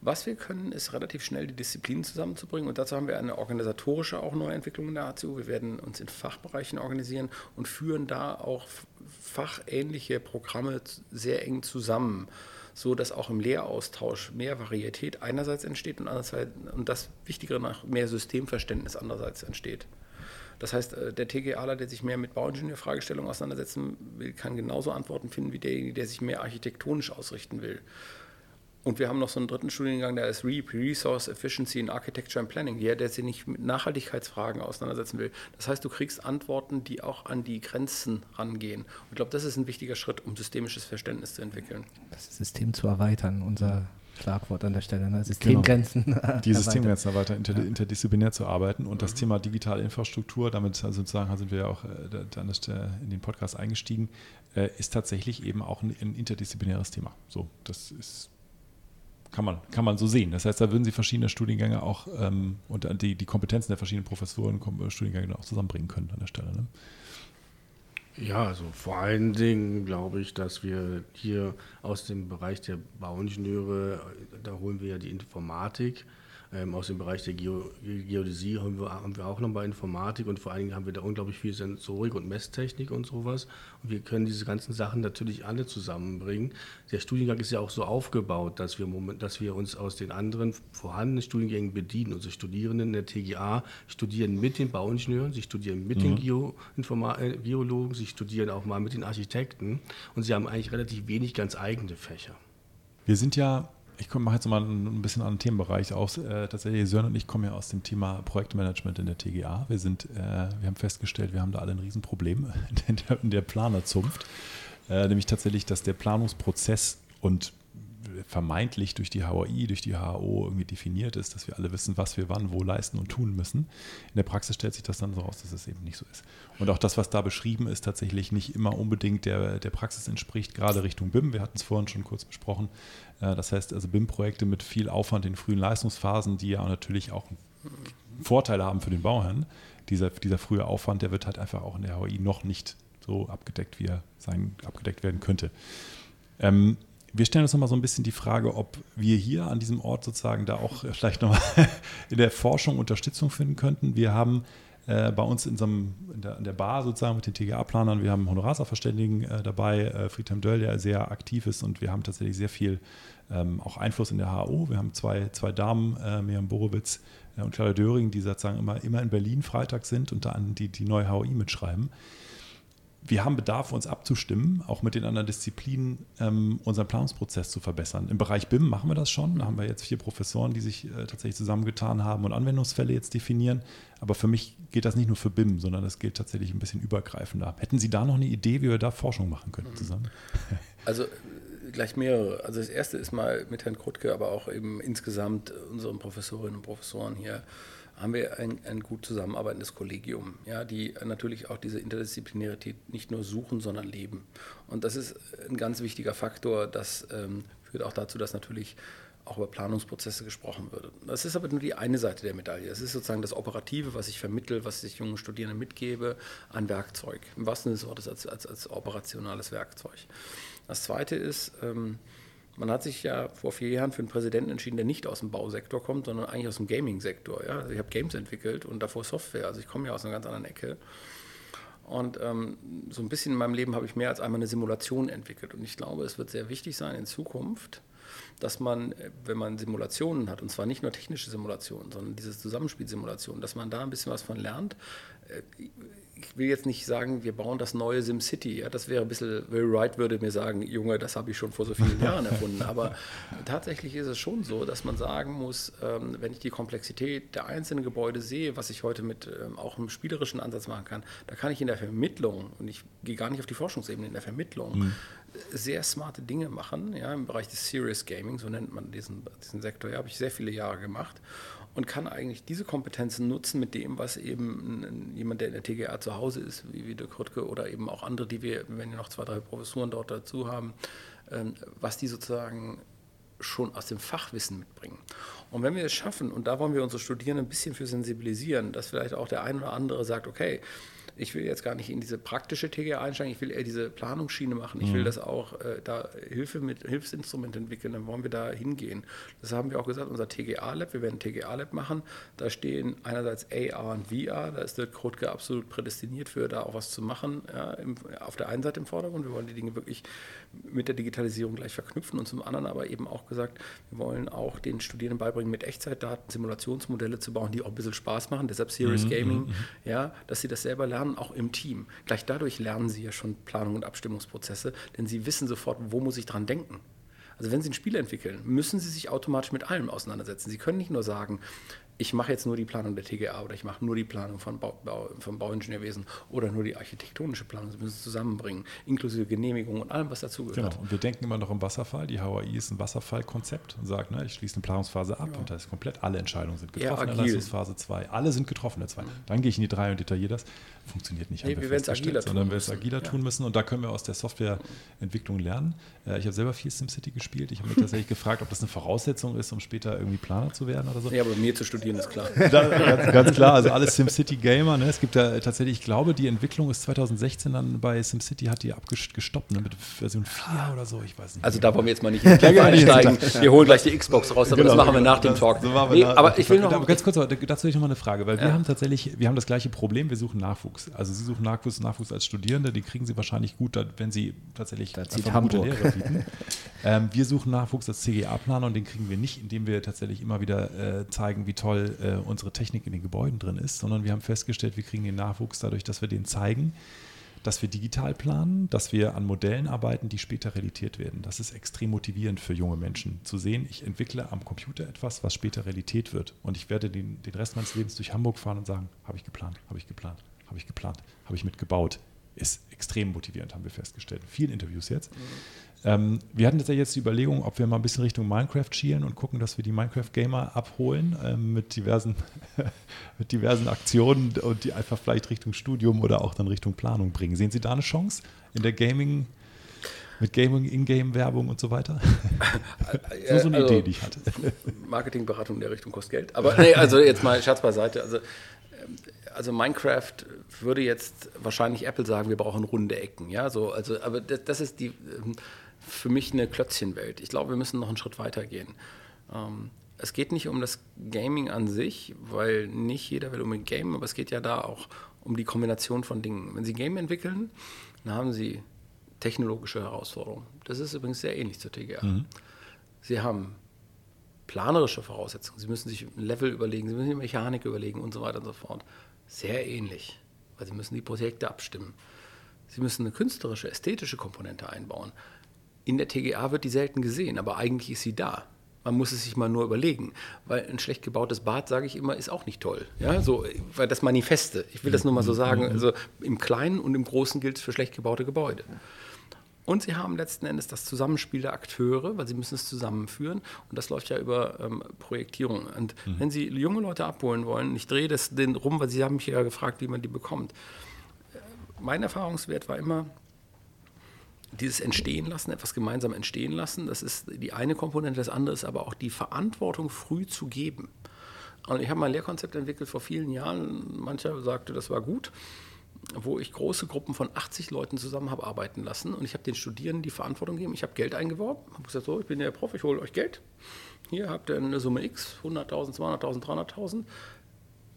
Was wir können, ist relativ schnell die Disziplinen zusammenzubringen. Und dazu haben wir eine organisatorische auch Neuentwicklung in der HCU. Wir werden uns in Fachbereichen organisieren und führen da auch fachähnliche Programme sehr eng zusammen so dass auch im Lehraustausch mehr Varietät einerseits entsteht und andererseits und das Wichtigere nach mehr Systemverständnis andererseits entsteht. Das heißt, äh, der TGAler, der sich mehr mit Bauingenieurfragestellungen auseinandersetzen will, kann genauso Antworten finden wie derjenige, der sich mehr architektonisch ausrichten will. Und wir haben noch so einen dritten Studiengang, der ist REAP, Resource Efficiency in Architecture and Planning, der, der sich nicht mit Nachhaltigkeitsfragen auseinandersetzen will. Das heißt, du kriegst Antworten, die auch an die Grenzen rangehen. Und ich glaube, das ist ein wichtiger Schritt, um systemisches Verständnis zu entwickeln. Das System zu erweitern, unser Schlagwort an der Stelle. Ne? Systemgrenzen. Genau. Die Systemgrenzen erweitern, inter, interdisziplinär zu arbeiten. Und das mhm. Thema digitale Infrastruktur, damit sozusagen sind wir ja auch äh, in den Podcast eingestiegen, äh, ist tatsächlich eben auch ein, ein interdisziplinäres Thema. So, das ist kann man, kann man so sehen. Das heißt, da würden Sie verschiedene Studiengänge auch ähm, und die, die Kompetenzen der verschiedenen Professoren Studiengänge auch zusammenbringen können an der Stelle. Ne? Ja, also vor allen Dingen glaube ich, dass wir hier aus dem Bereich der Bauingenieure, da holen wir ja die Informatik, ähm, aus dem Bereich der Geo Geodäsie haben wir, haben wir auch noch bei Informatik und vor allen Dingen haben wir da unglaublich viel Sensorik und Messtechnik und sowas. Und wir können diese ganzen Sachen natürlich alle zusammenbringen. Der Studiengang ist ja auch so aufgebaut, dass wir, moment, dass wir uns aus den anderen vorhandenen Studiengängen bedienen. Unsere Studierenden der TGA studieren mit den Bauingenieuren, sie studieren mit mhm. den Geo äh, Geologen, sie studieren auch mal mit den Architekten und sie haben eigentlich relativ wenig ganz eigene Fächer. Wir sind ja ich mache jetzt mal ein bisschen den Themenbereich aus. Äh, tatsächlich, Sören und ich kommen ja aus dem Thema Projektmanagement in der TGA. Wir, sind, äh, wir haben festgestellt, wir haben da alle ein Riesenproblem in der, in der Planerzunft. Äh, nämlich tatsächlich, dass der Planungsprozess und vermeintlich durch die HOI, durch die HAO irgendwie definiert ist, dass wir alle wissen, was wir wann, wo leisten und tun müssen. In der Praxis stellt sich das dann so raus, dass es eben nicht so ist. Und auch das, was da beschrieben ist, tatsächlich nicht immer unbedingt der, der Praxis entspricht, gerade Richtung BIM. Wir hatten es vorhin schon kurz besprochen. Äh, das heißt also BIM-Projekte mit viel Aufwand in frühen Leistungsphasen, die ja natürlich auch Vorteile haben für den Bauherrn. Dieser, dieser frühe Aufwand, der wird halt einfach auch in der HOI noch nicht so abgedeckt, wie er sein, abgedeckt werden könnte. Ähm, wir stellen uns nochmal so ein bisschen die Frage, ob wir hier an diesem Ort sozusagen da auch vielleicht nochmal in der Forschung Unterstützung finden könnten. Wir haben äh, bei uns in, so einem, in, der, in, der, Bar sozusagen mit den TGA-Planern, wir haben Honorarsachverständigen äh, dabei, äh, Friedhelm Döll, der sehr aktiv ist und wir haben tatsächlich sehr viel ähm, auch Einfluss in der HO. Wir haben zwei, zwei Damen, äh, Miriam Borowitz äh, und Clara Döring, die sozusagen immer, immer in Berlin Freitag sind und da die, die neue HOI mitschreiben wir haben Bedarf, uns abzustimmen, auch mit den anderen Disziplinen, ähm, unseren Planungsprozess zu verbessern. Im Bereich BIM machen wir das schon. Da haben wir jetzt vier Professoren, die sich äh, tatsächlich zusammengetan haben und Anwendungsfälle jetzt definieren. Aber für mich geht das nicht nur für BIM, sondern das gilt tatsächlich ein bisschen übergreifender. Hätten Sie da noch eine Idee, wie wir da Forschung machen könnten zusammen? Also gleich mehrere. Also das erste ist mal mit Herrn Krutke, aber auch eben insgesamt unseren Professorinnen und Professoren hier haben wir ein, ein gut zusammenarbeitendes Kollegium, ja, die natürlich auch diese Interdisziplinarität nicht nur suchen, sondern leben. Und das ist ein ganz wichtiger Faktor. Das ähm, führt auch dazu, dass natürlich auch über Planungsprozesse gesprochen wird. Das ist aber nur die eine Seite der Medaille. Es ist sozusagen das Operative, was ich vermittle, was ich jungen Studierenden mitgebe, an Werkzeug. Im wahrsten Sinne des Wortes als, als, als operationales Werkzeug. Das zweite ist, ähm, man hat sich ja vor vier Jahren für einen Präsidenten entschieden, der nicht aus dem Bausektor kommt, sondern eigentlich aus dem Gaming-Sektor. Ja? Also ich habe Games entwickelt und davor Software. Also ich komme ja aus einer ganz anderen Ecke. Und ähm, so ein bisschen in meinem Leben habe ich mehr als einmal eine Simulation entwickelt. Und ich glaube, es wird sehr wichtig sein in Zukunft, dass man, wenn man Simulationen hat, und zwar nicht nur technische Simulationen, sondern diese Zusammenspielsimulationen, dass man da ein bisschen was von lernt. Ich will jetzt nicht sagen, wir bauen das neue SimCity. Ja, das wäre ein bisschen, Will Wright würde mir sagen, Junge, das habe ich schon vor so vielen Jahren erfunden. Aber tatsächlich ist es schon so, dass man sagen muss, ähm, wenn ich die Komplexität der einzelnen Gebäude sehe, was ich heute mit ähm, auch einem spielerischen Ansatz machen kann, da kann ich in der Vermittlung, und ich gehe gar nicht auf die Forschungsebene, in der Vermittlung, mhm. sehr smarte Dinge machen. Ja, Im Bereich des Serious Gaming, so nennt man diesen, diesen Sektor, ja, habe ich sehr viele Jahre gemacht und kann eigentlich diese Kompetenzen nutzen mit dem, was eben jemand, der in der TGA zu Hause ist, wie, wie Dirk Rüttke oder eben auch andere, die wir, wenn wir noch zwei, drei Professuren dort dazu haben, ähm, was die sozusagen schon aus dem Fachwissen mitbringen. Und wenn wir es schaffen, und da wollen wir unsere Studierenden ein bisschen für sensibilisieren, dass vielleicht auch der ein oder andere sagt, okay, ich will jetzt gar nicht in diese praktische TGA einsteigen, ich will eher diese Planungsschiene machen. Ich will das auch äh, da Hilfe mit Hilfsinstrument entwickeln, dann wollen wir da hingehen. Das haben wir auch gesagt, unser TGA-Lab, wir werden ein TGA-Lab machen. Da stehen einerseits AR und VR, da ist der Krotke absolut prädestiniert für, da auch was zu machen. Ja, im, auf der einen Seite im Vordergrund, wir wollen die Dinge wirklich mit der Digitalisierung gleich verknüpfen und zum anderen aber eben auch gesagt, wir wollen auch den Studierenden beibringen, mit Echtzeitdaten Simulationsmodelle zu bauen, die auch ein bisschen Spaß machen, deshalb Serious mhm, Gaming, mhm. ja, dass sie das selber lernen, auch im Team. Gleich dadurch lernen sie ja schon Planung und Abstimmungsprozesse, denn sie wissen sofort, wo muss ich dran denken. Also wenn Sie ein Spiel entwickeln, müssen Sie sich automatisch mit allem auseinandersetzen. Sie können nicht nur sagen, ich mache jetzt nur die Planung der TGA oder ich mache nur die Planung von Bau, Bau, vom Bauingenieurwesen oder nur die architektonische Planung. Sie müssen es zusammenbringen, inklusive Genehmigung und allem, was dazugehört. Genau, und wir denken immer noch im Wasserfall. Die HAI ist ein Wasserfallkonzept und sagt, ne, ich schließe eine Planungsphase ab ja. und da ist komplett alle Entscheidungen sind getroffen ja, in der Leistungsphase 2. Alle sind getroffen der 2. Dann gehe ich in die 3 und detailliere das. Funktioniert nicht. Nee, wir werden es agiler sondern wir es agiler tun müssen und da können wir aus der Softwareentwicklung lernen. Äh, ich habe selber viel SimCity gespielt. Ich habe mich tatsächlich gefragt, ob das eine Voraussetzung ist, um später irgendwie Planer zu werden oder so. Ja, aber mir zu studieren ist klar. ganz, ganz, klar, also alle SimCity Gamer. Ne? Es gibt ja tatsächlich, ich glaube, die Entwicklung ist 2016 dann bei SimCity hat die abgestoppt ne? mit Version 4 oder so, ich weiß nicht. Also da wollen wir jetzt mal nicht einsteigen. Wir holen gleich die Xbox raus, aber genau, das machen wir nach dem Talk. So nee, aber ich will noch ganz kurz, dazu ich noch mal eine Frage, weil ja. wir haben tatsächlich, wir haben das gleiche Problem, wir suchen Nachwuchs. Also Sie suchen Nachwuchs, Nachwuchs als Studierende, die kriegen Sie wahrscheinlich gut, wenn Sie tatsächlich gute Lehre bieten. ähm, wir suchen Nachwuchs als CGA-Planer und den kriegen wir nicht, indem wir tatsächlich immer wieder äh, zeigen, wie toll äh, unsere Technik in den Gebäuden drin ist, sondern wir haben festgestellt, wir kriegen den Nachwuchs dadurch, dass wir den zeigen, dass wir digital planen, dass wir an Modellen arbeiten, die später Realität werden. Das ist extrem motivierend für junge Menschen zu sehen, ich entwickle am Computer etwas, was später Realität wird. Und ich werde den, den Rest meines Lebens durch Hamburg fahren und sagen, habe ich geplant, habe ich geplant, habe ich geplant, habe ich mitgebaut. Ist extrem motivierend, haben wir festgestellt. In vielen Interviews jetzt. Mhm. Ähm, wir hatten jetzt die Überlegung, ob wir mal ein bisschen Richtung Minecraft schielen und gucken, dass wir die Minecraft-Gamer abholen ähm, mit, diversen, mit diversen Aktionen und die einfach vielleicht Richtung Studium oder auch dann Richtung Planung bringen. Sehen Sie da eine Chance in der Gaming- mit Gaming, Ingame-Werbung und so weiter? so, so eine also, Idee, die ich hatte. Marketingberatung in der Richtung kostet Geld. Aber nee, also jetzt mal Schatz beiseite. Also, ähm, also Minecraft würde jetzt wahrscheinlich Apple sagen, wir brauchen runde Ecken. Ja, so, also, aber das, das ist die ähm, für mich eine Klötzchenwelt. Ich glaube, wir müssen noch einen Schritt weiter gehen. Ähm, es geht nicht um das Gaming an sich, weil nicht jeder will unbedingt gamen, aber es geht ja da auch um die Kombination von Dingen. Wenn Sie Game entwickeln, dann haben Sie technologische Herausforderungen. Das ist übrigens sehr ähnlich zur TGA. Mhm. Sie haben planerische Voraussetzungen. Sie müssen sich ein Level überlegen, Sie müssen die Mechanik überlegen und so weiter und so fort. Sehr ähnlich, weil Sie müssen die Projekte abstimmen. Sie müssen eine künstlerische, ästhetische Komponente einbauen. In der TGA wird die selten gesehen, aber eigentlich ist sie da. Man muss es sich mal nur überlegen, weil ein schlecht gebautes Bad, sage ich immer, ist auch nicht toll. Ja, so, weil das Manifeste. Ich will das nur mal so sagen. Also im Kleinen und im Großen gilt es für schlecht gebaute Gebäude. Und sie haben letzten Endes das Zusammenspiel der Akteure, weil sie müssen es zusammenführen. Und das läuft ja über ähm, Projektierung. Und mhm. wenn Sie junge Leute abholen wollen, ich drehe das den rum, weil Sie haben mich ja gefragt, wie man die bekommt. Mein Erfahrungswert war immer, dieses Entstehen lassen, etwas gemeinsam entstehen lassen, das ist die eine Komponente, das andere ist aber auch die Verantwortung früh zu geben. Und ich habe mein Lehrkonzept entwickelt vor vielen Jahren, mancher sagte, das war gut, wo ich große Gruppen von 80 Leuten zusammen habe arbeiten lassen und ich habe den Studierenden die Verantwortung gegeben, ich habe Geld eingeworben, habe gesagt, so, ich bin der Prof, ich hole euch Geld, hier habt ihr eine Summe X, 100.000, 200.000, 300.000,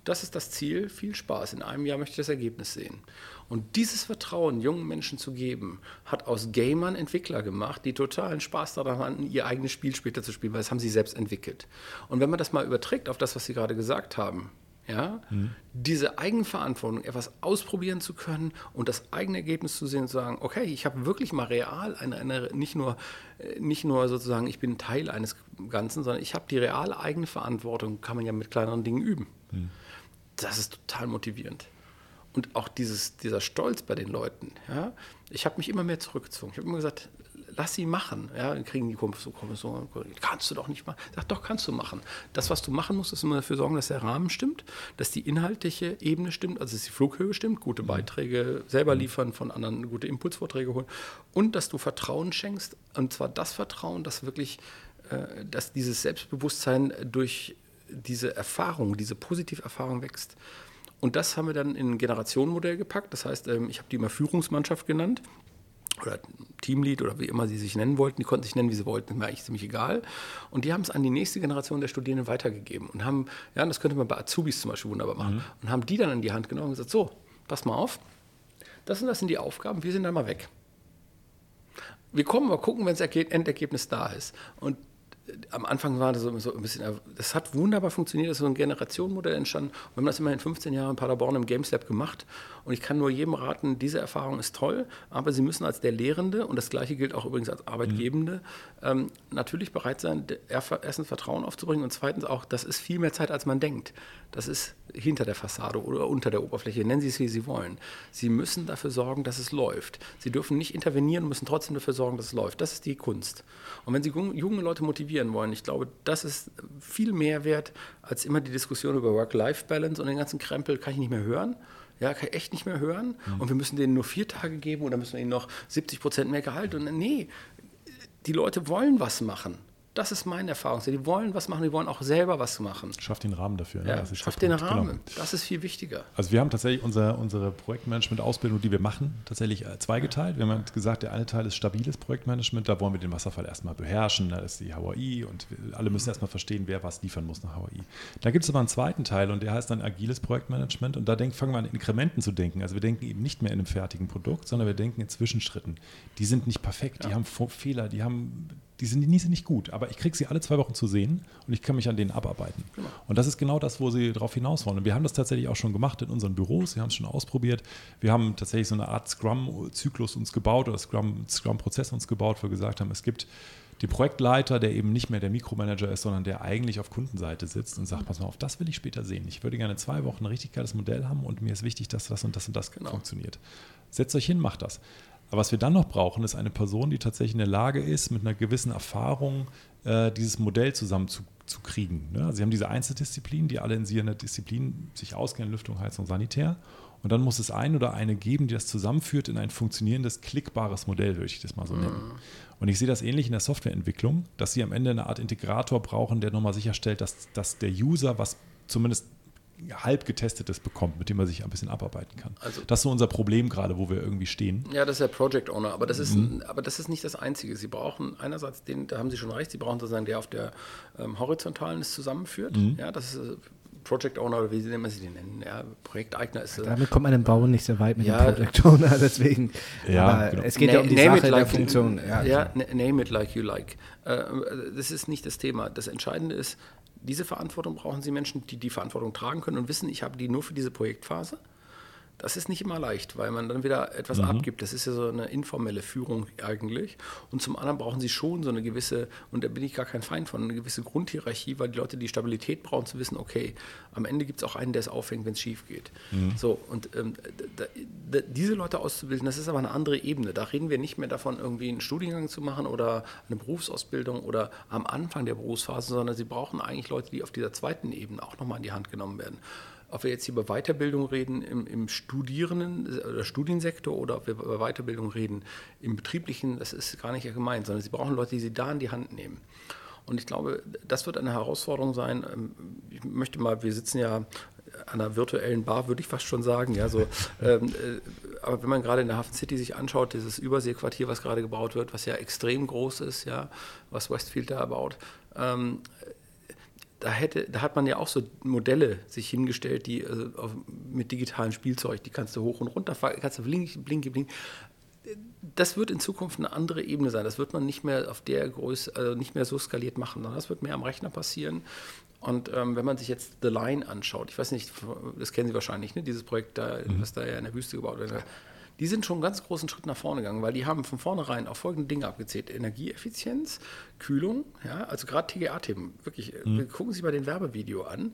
das ist das Ziel, viel Spaß. In einem Jahr möchte ich das Ergebnis sehen. Und dieses Vertrauen jungen Menschen zu geben, hat aus Gamern Entwickler gemacht, die totalen Spaß daran hatten, ihr eigenes Spiel später zu spielen, weil das haben sie selbst entwickelt. Und wenn man das mal überträgt auf das, was Sie gerade gesagt haben, ja, mhm. diese Eigenverantwortung, etwas ausprobieren zu können und das eigene Ergebnis zu sehen und zu sagen, okay, ich habe wirklich mal real eine, eine, nicht nur äh, nicht nur sozusagen, ich bin Teil eines Ganzen, sondern ich habe die reale eigene Verantwortung, kann man ja mit kleineren Dingen üben. Mhm. Das ist total motivierend und auch dieses, dieser Stolz bei den Leuten. Ja? Ich habe mich immer mehr zurückgezogen. Ich habe immer gesagt, lass sie machen. Ja? Dann kriegen die Kommission, Kommission, kannst du doch nicht machen. Sag doch, kannst du machen. Das, was du machen musst, ist immer dafür sorgen, dass der Rahmen stimmt, dass die inhaltliche Ebene stimmt, also dass die Flughöhe stimmt, gute. Beiträge selber liefern, von anderen gute Impulsvorträge holen und dass du Vertrauen schenkst und zwar das Vertrauen, dass wirklich, äh, dass dieses Selbstbewusstsein durch diese Erfahrung, diese Positiverfahrung wächst. Und das haben wir dann in ein Generationenmodell gepackt. Das heißt, ähm, ich habe die immer Führungsmannschaft genannt oder Teamlead oder wie immer sie sich nennen wollten. Die konnten sich nennen, wie sie wollten, ist mir eigentlich ziemlich egal. Und die haben es an die nächste Generation der Studierenden weitergegeben und haben, ja, das könnte man bei Azubis zum Beispiel wunderbar machen, mhm. und haben die dann in die Hand genommen und gesagt, so, pass mal auf, das und das sind die Aufgaben, wir sind dann mal weg. Wir kommen mal gucken, wenn das Endergebnis da ist. Und am Anfang war das so, ein bisschen, das hat wunderbar funktioniert, das ist so ein Generationenmodell entstanden. Und wir haben das immerhin 15 Jahre in Paderborn im Games Lab gemacht. Und ich kann nur jedem raten, diese Erfahrung ist toll, aber Sie müssen als der Lehrende, und das Gleiche gilt auch übrigens als Arbeitgebende, ähm, natürlich bereit sein, erstens Vertrauen aufzubringen und zweitens auch, das ist viel mehr Zeit, als man denkt. Das ist hinter der Fassade oder unter der Oberfläche, nennen Sie es, wie Sie wollen. Sie müssen dafür sorgen, dass es läuft. Sie dürfen nicht intervenieren, müssen trotzdem dafür sorgen, dass es läuft. Das ist die Kunst. Und wenn Sie junge Leute motivieren wollen, ich glaube, das ist viel mehr wert als immer die Diskussion über Work-Life-Balance und den ganzen Krempel kann ich nicht mehr hören. Ja, kann ich echt nicht mehr hören. Mhm. Und wir müssen denen nur vier Tage geben oder müssen wir ihnen noch 70 Prozent mehr Gehalt. Und nee, die Leute wollen was machen. Das ist meine Erfahrung. Die wollen was machen, die wollen auch selber was machen. Schafft den Rahmen dafür. Ne? Ja, schafft den genau. Rahmen. Genau. Das ist viel wichtiger. Also wir haben tatsächlich unser, unsere Projektmanagement-Ausbildung, die wir machen, tatsächlich äh, zweigeteilt. Wir haben gesagt, der eine Teil ist stabiles Projektmanagement. Da wollen wir den Wasserfall erstmal beherrschen. Da ist die HWI und alle müssen erstmal verstehen, wer was liefern muss nach HWI. Da gibt es aber einen zweiten Teil und der heißt dann agiles Projektmanagement. Und da denk, fangen wir an, in Inkrementen zu denken. Also wir denken eben nicht mehr in einem fertigen Produkt, sondern wir denken in Zwischenschritten. Die sind nicht perfekt, ja. die haben Fehler, die haben die sind, die sind nicht gut, aber ich kriege sie alle zwei Wochen zu sehen und ich kann mich an denen abarbeiten. Genau. Und das ist genau das, wo sie darauf hinaus wollen. Und wir haben das tatsächlich auch schon gemacht in unseren Büros, wir haben es schon ausprobiert. Wir haben tatsächlich so eine Art Scrum-Zyklus uns gebaut oder Scrum-Prozess uns gebaut, wo wir gesagt haben, es gibt den Projektleiter, der eben nicht mehr der Mikromanager ist, sondern der eigentlich auf Kundenseite sitzt und sagt, pass mal auf, das will ich später sehen. Ich würde gerne zwei Wochen ein richtig geiles Modell haben und mir ist wichtig, dass das und das und das genau. funktioniert. Setzt euch hin, macht das. Aber was wir dann noch brauchen, ist eine Person, die tatsächlich in der Lage ist, mit einer gewissen Erfahrung äh, dieses Modell zusammenzukriegen. Ne? Sie haben diese Einzeldisziplinen, die alle in sie in der Disziplin sich auskennen, Lüftung, Heizung, Sanitär. Und dann muss es ein oder eine geben, die das zusammenführt in ein funktionierendes, klickbares Modell, würde ich das mal so nennen. Mhm. Und ich sehe das ähnlich in der Softwareentwicklung, dass sie am Ende eine Art Integrator brauchen, der nochmal sicherstellt, dass, dass der User was zumindest halb getestetes bekommt, mit dem man sich ein bisschen abarbeiten kann. Also, das ist so unser Problem gerade, wo wir irgendwie stehen. Ja, das ist der Project Owner, aber das ist, mhm. aber das ist nicht das Einzige. Sie brauchen einerseits den, da haben Sie schon recht, Sie brauchen sozusagen der auf der ähm, horizontalen es zusammenführt. Mhm. Ja, das ist äh, Project Owner oder wie nennen sie den nennen. Ja, Projekteigner ist. Äh, Damit kommt man im Bau nicht so weit mit ja, dem Project Owner, deswegen. Ja, genau. es geht Na, ja um die Sache like der Funktion. Ja, ja, name it like you like. Äh, das ist nicht das Thema. Das Entscheidende ist, diese Verantwortung brauchen Sie Menschen, die die Verantwortung tragen können und wissen, ich habe die nur für diese Projektphase. Das ist nicht immer leicht, weil man dann wieder etwas mhm. abgibt. Das ist ja so eine informelle Führung eigentlich. Und zum anderen brauchen sie schon so eine gewisse, und da bin ich gar kein Feind von, eine gewisse Grundhierarchie, weil die Leute die Stabilität brauchen, zu wissen, okay, am Ende gibt es auch einen, der es auffängt, wenn es schief geht. Mhm. So, und ähm, da, da, diese Leute auszubilden, das ist aber eine andere Ebene. Da reden wir nicht mehr davon, irgendwie einen Studiengang zu machen oder eine Berufsausbildung oder am Anfang der Berufsphase, sondern sie brauchen eigentlich Leute, die auf dieser zweiten Ebene auch nochmal in die Hand genommen werden ob wir jetzt hier über Weiterbildung reden im, im Studierenden oder Studiensektor oder ob wir über Weiterbildung reden im betrieblichen, das ist gar nicht gemeint, sondern sie brauchen Leute, die sie da in die Hand nehmen. Und ich glaube, das wird eine Herausforderung sein. Ähm, ich möchte mal, wir sitzen ja an einer virtuellen Bar, würde ich fast schon sagen. Ja, so, ähm, äh, aber wenn man gerade in der Hafen City sich anschaut, dieses Überseequartier, was gerade gebaut wird, was ja extrem groß ist, ja, was Westfield da baut, ähm, da, hätte, da hat man ja auch so Modelle sich hingestellt, die also auf, mit digitalem Spielzeug, die kannst du hoch und runter fahren, kannst du blinken, blinken, blinken. Das wird in Zukunft eine andere Ebene sein. Das wird man nicht mehr auf der Größe, also nicht mehr so skaliert machen, sondern das wird mehr am Rechner passieren. Und ähm, wenn man sich jetzt The Line anschaut, ich weiß nicht, das kennen Sie wahrscheinlich, ne? dieses Projekt, da, mhm. was da ja in der Wüste gebaut wird die sind schon einen ganz großen Schritt nach vorne gegangen, weil die haben von vornherein auf folgende Dinge abgezählt. Energieeffizienz, Kühlung, ja, also gerade TGA-Themen. Wirklich, mhm. gucken Sie mal den Werbevideo an.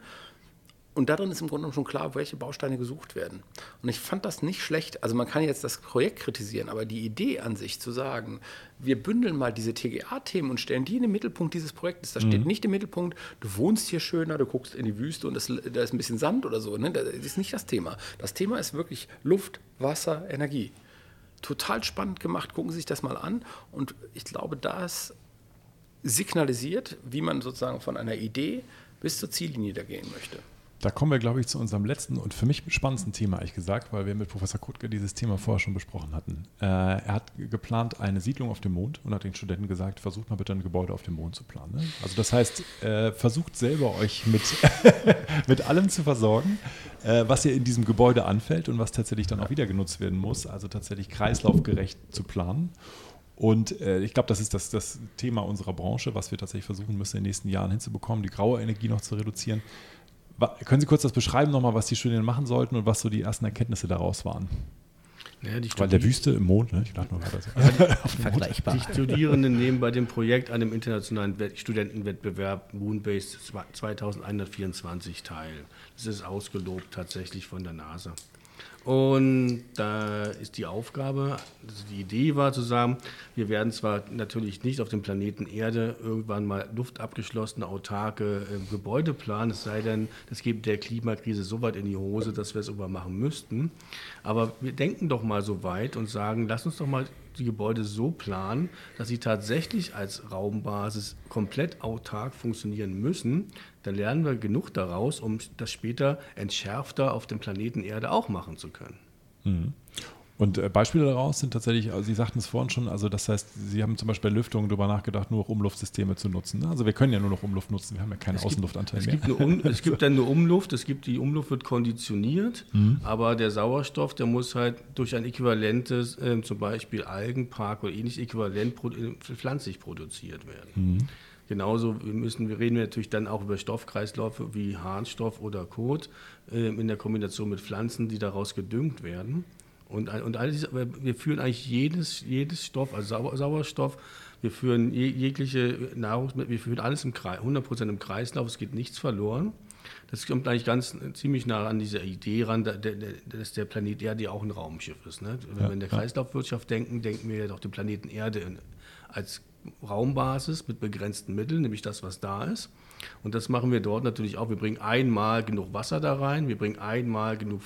Und darin ist im Grunde schon klar, welche Bausteine gesucht werden. Und ich fand das nicht schlecht. Also man kann jetzt das Projekt kritisieren, aber die Idee an sich zu sagen, wir bündeln mal diese TGA-Themen und stellen die in den Mittelpunkt dieses Projektes. Da mhm. steht nicht im Mittelpunkt, du wohnst hier schöner, du guckst in die Wüste und das, da ist ein bisschen Sand oder so. Ne? Das ist nicht das Thema. Das Thema ist wirklich Luft, Wasser, Energie. Total spannend gemacht. Gucken Sie sich das mal an. Und ich glaube, das signalisiert, wie man sozusagen von einer Idee bis zur Ziellinie da gehen möchte. Da kommen wir, glaube ich, zu unserem letzten und für mich spannendsten Thema, ehrlich gesagt, weil wir mit Professor Kutke dieses Thema vorher schon besprochen hatten. Äh, er hat geplant eine Siedlung auf dem Mond und hat den Studenten gesagt, versucht mal bitte ein Gebäude auf dem Mond zu planen. Ne? Also das heißt, äh, versucht selber euch mit, mit allem zu versorgen, äh, was ihr in diesem Gebäude anfällt und was tatsächlich dann auch wieder genutzt werden muss. Also tatsächlich kreislaufgerecht zu planen. Und äh, ich glaube, das ist das, das Thema unserer Branche, was wir tatsächlich versuchen müssen, in den nächsten Jahren hinzubekommen, die graue Energie noch zu reduzieren. Können Sie kurz das beschreiben nochmal, was die Studien machen sollten und was so die ersten Erkenntnisse daraus waren? Ja, Weil der Wüste im Mond, ne? ich dachte nur gerade so. Vergleichbar. Die Studierenden nehmen bei dem Projekt an dem internationalen Studentenwettbewerb Moonbase 2124 teil. Das ist ausgelobt tatsächlich von der NASA. Und da ist die Aufgabe, also die Idee war zu sagen, wir werden zwar natürlich nicht auf dem Planeten Erde irgendwann mal luftabgeschlossene, autarke äh, Gebäude planen, es sei denn, das geht der Klimakrise so weit in die Hose, dass wir es irgendwann machen müssten. Aber wir denken doch mal so weit und sagen, lass uns doch mal die Gebäude so planen, dass sie tatsächlich als Raumbasis komplett autark funktionieren müssen, dann lernen wir genug daraus, um das später entschärfter auf dem Planeten Erde auch machen zu können. Mhm. Und äh, Beispiele daraus sind tatsächlich, also Sie sagten es vorhin schon, also das heißt, Sie haben zum Beispiel bei Lüftung darüber nachgedacht, nur Umluftsysteme zu nutzen. Ne? Also wir können ja nur noch Umluft nutzen, wir haben ja keinen es Außenluftanteil gibt, es mehr. Gibt es gibt dann nur Umluft, es gibt die Umluft wird konditioniert, mhm. aber der Sauerstoff, der muss halt durch ein äquivalentes, äh, zum Beispiel Algenpark oder ähnlich äquivalent pro, äh, pflanzlich produziert werden. Mhm. Genauso müssen wir reden wir natürlich dann auch über Stoffkreisläufe wie Harnstoff oder Kot äh, in der Kombination mit Pflanzen, die daraus gedüngt werden. Und, und alles, wir führen eigentlich jedes, jedes Stoff, also Sauerstoff, wir führen jegliche Nahrungsmittel, wir führen alles im Kreis, 100% im Kreislauf, es geht nichts verloren. Das kommt eigentlich ganz ziemlich nah an diese Idee ran, dass der Planet Erde ja auch ein Raumschiff ist. Ne? Wenn ja, wir in der Kreislaufwirtschaft denken, denken wir ja doch den Planeten Erde als Raumbasis mit begrenzten Mitteln, nämlich das, was da ist. Und das machen wir dort natürlich auch. Wir bringen einmal genug Wasser da rein, wir bringen einmal genug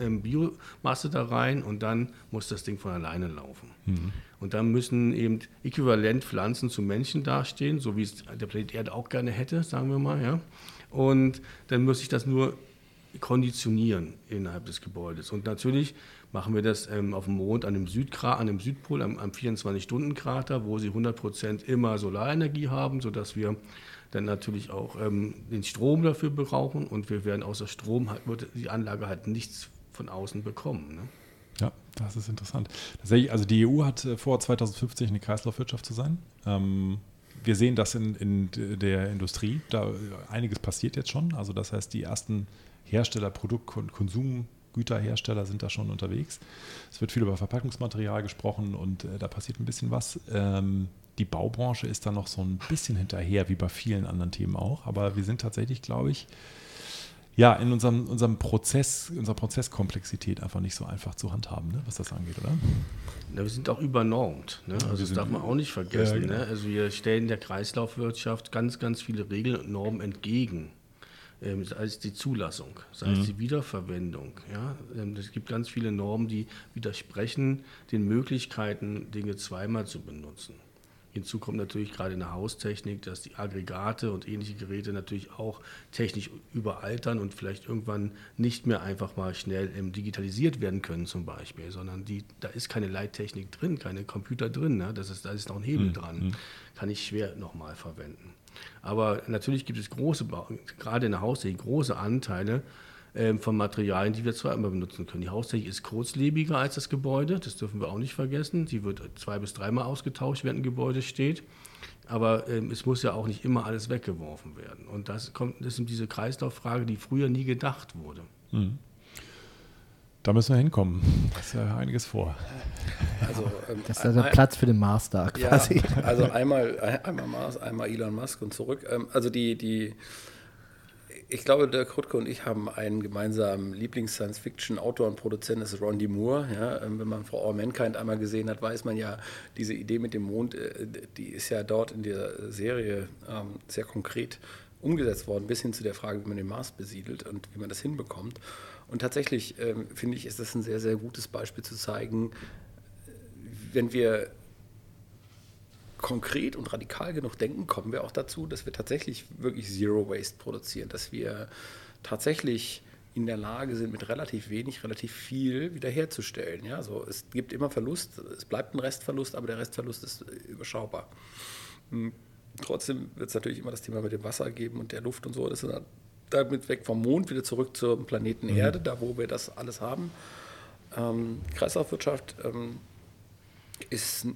ähm, Biomasse da rein und dann muss das Ding von alleine laufen. Mhm. Und dann müssen eben äquivalent Pflanzen zu Menschen dastehen, so wie es der Planet Erde auch gerne hätte, sagen wir mal. Ja. Und dann muss ich das nur konditionieren innerhalb des Gebäudes. Und natürlich machen wir das ähm, auf dem Mond an dem, Südgra an dem Südpol, am, am 24-Stunden-Krater, wo sie 100% immer Solarenergie haben, sodass wir dann natürlich auch ähm, den Strom dafür brauchen und wir werden außer Strom, halt, wird die Anlage halt nichts von außen bekommen. Ne? Ja, das ist interessant. also die EU hat äh, vor, 2050 eine Kreislaufwirtschaft zu sein. Ähm, wir sehen das in, in der Industrie. Da einiges passiert jetzt schon. Also das heißt, die ersten Hersteller, Produkt- und Konsumgüterhersteller sind da schon unterwegs. Es wird viel über Verpackungsmaterial gesprochen und äh, da passiert ein bisschen was. Ähm, die Baubranche ist da noch so ein bisschen hinterher, wie bei vielen anderen Themen auch. Aber wir sind tatsächlich, glaube ich, ja, in unserem, unserem Prozess, unserer Prozesskomplexität einfach nicht so einfach zu handhaben, ne, was das angeht, oder? Ja, wir sind auch übernormt. Ne? Also das darf man auch nicht vergessen. Ja, genau. ne? Also wir stellen der Kreislaufwirtschaft ganz, ganz viele Regeln und Normen entgegen. Ähm, sei es die Zulassung, sei es mhm. die Wiederverwendung. Ja? Ähm, es gibt ganz viele Normen, die widersprechen den Möglichkeiten, Dinge zweimal zu benutzen. Hinzu kommt natürlich gerade in der Haustechnik, dass die Aggregate und ähnliche Geräte natürlich auch technisch überaltern und vielleicht irgendwann nicht mehr einfach mal schnell ähm, digitalisiert werden können zum Beispiel, sondern die, da ist keine Leittechnik drin, keine Computer drin, ne? das ist, da ist noch ein Hebel mhm. dran, kann ich schwer nochmal verwenden. Aber natürlich gibt es große, gerade in der Haustechnik, große Anteile, ähm, von Materialien, die wir zwar immer benutzen können. Die Haustechnik ist kurzlebiger als das Gebäude, das dürfen wir auch nicht vergessen. Sie wird zwei bis dreimal ausgetauscht, während ein Gebäude steht. Aber ähm, es muss ja auch nicht immer alles weggeworfen werden. Und das, kommt, das ist diese Kreislauffrage, die früher nie gedacht wurde. Mhm. Da müssen wir hinkommen. Da ist ja einiges vor. Also, ähm, das ist also ein, Platz für den Mars da quasi. Ja, also einmal, einmal Mars, einmal Elon Musk und zurück. Ähm, also die, die ich glaube, Dirk Rutke und ich haben einen gemeinsamen Lieblings-Science-Fiction-Autor und Produzent, das ist Ron D. Moore. Ja, ähm, wenn man For All Mankind einmal gesehen hat, weiß man ja, diese Idee mit dem Mond, äh, die ist ja dort in der Serie ähm, sehr konkret umgesetzt worden, bis hin zu der Frage, wie man den Mars besiedelt und wie man das hinbekommt. Und tatsächlich ähm, finde ich, ist das ein sehr, sehr gutes Beispiel zu zeigen, wenn wir konkret und radikal genug denken, kommen wir auch dazu, dass wir tatsächlich wirklich Zero Waste produzieren, dass wir tatsächlich in der Lage sind, mit relativ wenig relativ viel wiederherzustellen. Ja, so, es gibt immer Verlust, es bleibt ein Restverlust, aber der Restverlust ist überschaubar. Hm, trotzdem wird es natürlich immer das Thema mit dem Wasser geben und der Luft und so. Das ist damit weg vom Mond wieder zurück zum Planeten mhm. Erde, da wo wir das alles haben. Ähm, Kreislaufwirtschaft ähm, ist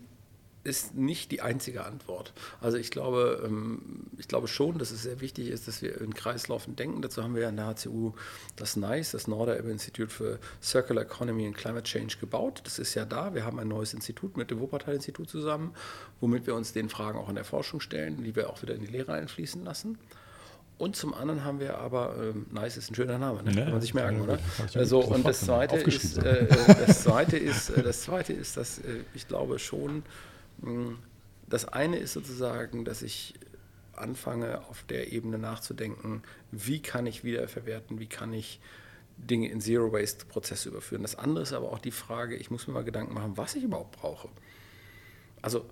ist nicht die einzige Antwort. Also ich glaube, ähm, ich glaube schon, dass es sehr wichtig ist, dass wir in Kreislaufen denken. Dazu haben wir an der HCU das NICE, das Norderelbe Institute für Circular Economy and Climate Change gebaut. Das ist ja da. Wir haben ein neues Institut mit dem Wuppertal-Institut zusammen, womit wir uns den Fragen auch in der Forschung stellen, die wir auch wieder in die Lehre einfließen lassen. Und zum anderen haben wir aber, ähm, nice ist ein schöner Name, ne? kann man sich merken, oder? Also, und das zweite, ist, äh, äh, das zweite ist, äh, das zweite ist, dass äh, ich glaube schon, das eine ist sozusagen, dass ich anfange, auf der Ebene nachzudenken, wie kann ich wiederverwerten, wie kann ich Dinge in Zero-Waste-Prozesse überführen. Das andere ist aber auch die Frage, ich muss mir mal Gedanken machen, was ich überhaupt brauche. Also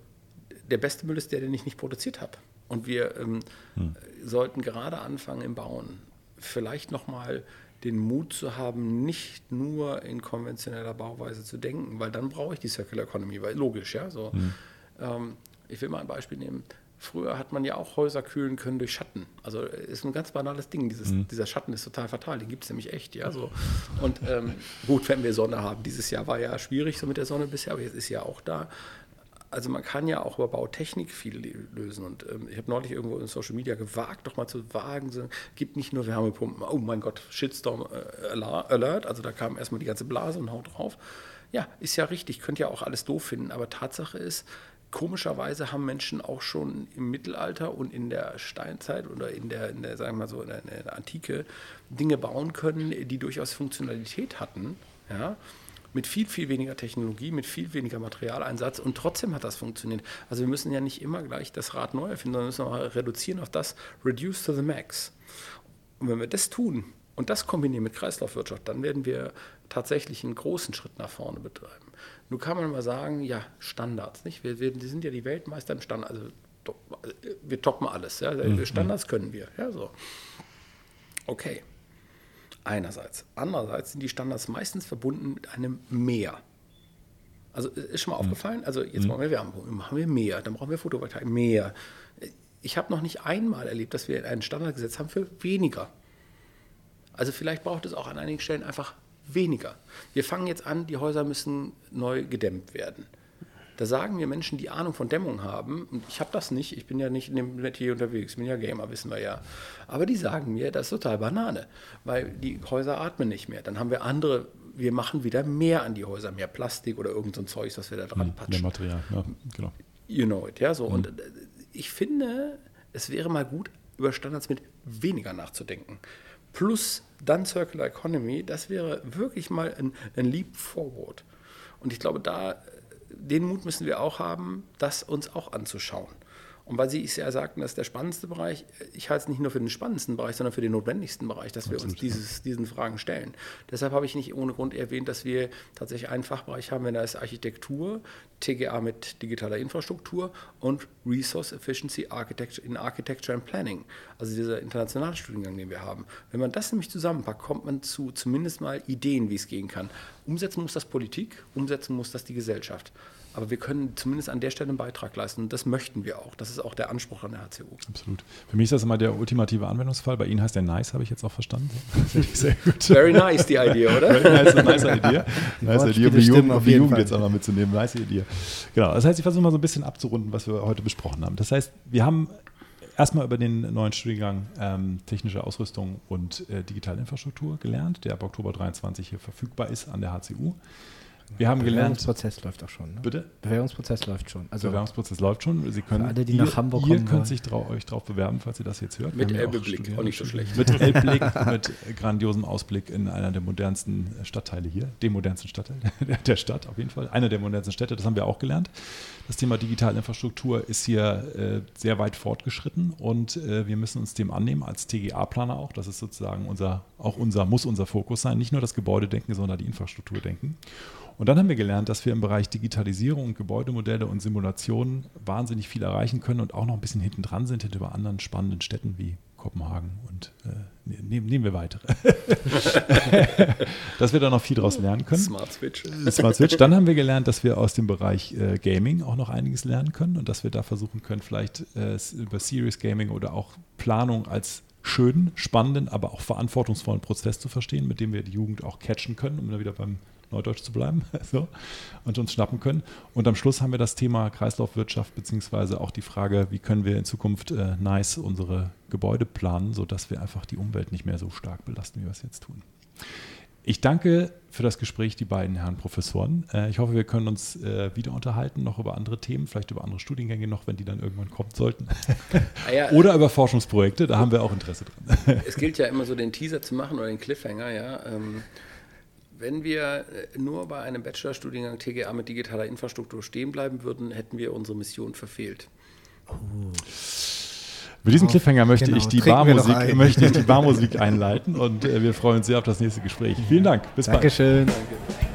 der beste Müll ist der, den ich nicht produziert habe. Und wir ähm, hm. sollten gerade anfangen im Bauen, vielleicht nochmal den Mut zu haben, nicht nur in konventioneller Bauweise zu denken, weil dann brauche ich die Circular Economy, weil logisch, ja, so. Hm. Ähm, ich will mal ein Beispiel nehmen. Früher hat man ja auch Häuser kühlen können durch Schatten. Also ist ein ganz banales Ding. Dieses, mhm. Dieser Schatten ist total fatal. Den gibt es nämlich echt. Ja, so. Und ähm, gut, wenn wir Sonne haben. Dieses Jahr war ja schwierig so mit der Sonne bisher, aber jetzt ist ja auch da. Also man kann ja auch über Bautechnik viel lösen. Und ähm, ich habe neulich irgendwo in Social Media gewagt, doch mal zu wagen, so, gibt nicht nur Wärmepumpen. Oh mein Gott, Shitstorm äh, Alert. Also da kam erstmal die ganze Blase und haut drauf. Ja, ist ja richtig, könnt ja auch alles doof finden. Aber Tatsache ist, komischerweise haben Menschen auch schon im Mittelalter und in der Steinzeit oder in der, in der sagen wir mal so, in der, in der Antike Dinge bauen können, die durchaus Funktionalität hatten. Ja? Mit viel, viel weniger Technologie, mit viel weniger Materialeinsatz und trotzdem hat das funktioniert. Also wir müssen ja nicht immer gleich das Rad neu erfinden, sondern müssen auch reduzieren auf das Reduce to the Max. Und wenn wir das tun und das kombinieren mit Kreislaufwirtschaft, dann werden wir tatsächlich einen großen Schritt nach vorne betreiben. Nun kann man mal sagen, ja, Standards, nicht? Wir, wir, sind ja die Weltmeister im Standard, also wir toppen alles, ja? Mhm. Standards können wir, ja, so. Okay, einerseits. Andererseits sind die Standards meistens verbunden mit einem Mehr. Also ist schon mal mhm. aufgefallen, also jetzt mhm. machen wir Wärmepumpe, machen wir mehr, dann brauchen wir Photovoltaik, mehr. Ich habe noch nicht einmal erlebt, dass wir einen Standard gesetzt haben für weniger. Also vielleicht braucht es auch an einigen Stellen einfach weniger. Wir fangen jetzt an, die Häuser müssen neu gedämmt werden. Da sagen mir Menschen, die Ahnung von Dämmung haben, und ich habe das nicht, ich bin ja nicht in dem Metier unterwegs, ich bin ja Gamer, wissen wir ja. Aber die sagen mir, das ist total Banane, weil die Häuser atmen nicht mehr. Dann haben wir andere, wir machen wieder mehr an die Häuser, mehr Plastik oder irgend so ein Zeug, was wir da dran hm, patschen. Mehr Material, ja, genau. You know it, ja, so. Mhm. Und äh, ich finde, es wäre mal gut, über Standards mit weniger nachzudenken plus dann Circular Economy, das wäre wirklich mal ein, ein Leap Forward. Und ich glaube, da, den Mut müssen wir auch haben, das uns auch anzuschauen. Und weil Sie es ja sagten, das ist der spannendste Bereich, ich halte es nicht nur für den spannendsten Bereich, sondern für den notwendigsten Bereich, dass Absolut, wir uns dieses, diesen Fragen stellen. Deshalb habe ich nicht ohne Grund erwähnt, dass wir tatsächlich einen Fachbereich haben, wenn da ist Architektur, TGA mit digitaler Infrastruktur und Resource Efficiency Architecture in Architecture and Planning, also dieser internationale Studiengang, den wir haben. Wenn man das nämlich zusammenpackt, kommt man zu zumindest mal Ideen, wie es gehen kann. Umsetzen muss das Politik, umsetzen muss das die Gesellschaft. Aber wir können zumindest an der Stelle einen Beitrag leisten. Und das möchten wir auch. Das ist auch der Anspruch an der HCU. Absolut. Für mich ist das immer der ultimative Anwendungsfall. Bei Ihnen heißt der Nice, habe ich jetzt auch verstanden. Sehr gut. Very nice, die Idee, oder? Very nice, nice Idee. Nice Idee, um die Jugend, um die Jugend jetzt einmal mitzunehmen. Nice Idee. Genau. Das heißt, ich versuche mal so ein bisschen abzurunden, was wir heute besprochen haben. Das heißt, wir haben erstmal über den neuen Studiengang ähm, technische Ausrüstung und äh, digitale Infrastruktur gelernt, der ab Oktober 23 hier verfügbar ist an der HCU. Wir haben gelernt. Bewerbungsprozess läuft auch schon. Ne? Bitte? Bewerbungsprozess läuft schon. Also Bewerbungsprozess läuft schon. Sie können, alle, die ihr, nach Hamburg ihr kommen. Ihr könnt sich trau euch drauf bewerben, falls ihr das jetzt hört. Mit Elbeblick, auch, auch, nicht so schlecht. Mit Elbblick, mit grandiosem Ausblick in einer der modernsten Stadtteile hier, dem modernsten Stadtteil der Stadt auf jeden Fall. Einer der modernsten Städte, das haben wir auch gelernt. Das Thema digitale Infrastruktur ist hier äh, sehr weit fortgeschritten und äh, wir müssen uns dem annehmen als TGA-Planer auch. Das ist sozusagen unser, auch unser, muss unser Fokus sein. Nicht nur das Gebäude denken, sondern die Infrastruktur denken. Und dann haben wir gelernt, dass wir im Bereich Digitalisierung, Gebäudemodelle und Simulationen wahnsinnig viel erreichen können und auch noch ein bisschen hinten dran sind hinter anderen spannenden Städten wie Kopenhagen und äh, ne, nehmen, nehmen wir weitere. dass wir da noch viel draus lernen können. Smart Switch. Smart Switch. Dann haben wir gelernt, dass wir aus dem Bereich äh, Gaming auch noch einiges lernen können und dass wir da versuchen können, vielleicht äh, über Serious Gaming oder auch Planung als schönen, spannenden, aber auch verantwortungsvollen Prozess zu verstehen, mit dem wir die Jugend auch catchen können, um da wieder beim Neudeutsch zu bleiben so, und uns schnappen können. Und am Schluss haben wir das Thema Kreislaufwirtschaft, beziehungsweise auch die Frage, wie können wir in Zukunft äh, nice unsere Gebäude planen, sodass wir einfach die Umwelt nicht mehr so stark belasten, wie wir es jetzt tun. Ich danke für das Gespräch die beiden Herren Professoren. Äh, ich hoffe, wir können uns äh, wieder unterhalten, noch über andere Themen, vielleicht über andere Studiengänge noch, wenn die dann irgendwann kommen sollten. Ah ja, oder über Forschungsprojekte, da haben wir auch Interesse dran. Es gilt ja immer so den Teaser zu machen oder den Cliffhanger, ja. Ähm, wenn wir äh, nur bei einem Bachelorstudiengang TGA mit digitaler Infrastruktur stehen bleiben würden, hätten wir unsere Mission verfehlt. Oh. Mit diesem Cliffhanger möchte, genau, ich die Barmusik, ein. möchte ich die Barmusik einleiten und äh, wir freuen uns sehr auf das nächste Gespräch. Vielen Dank. Bis Dankeschön. bald. Dankeschön.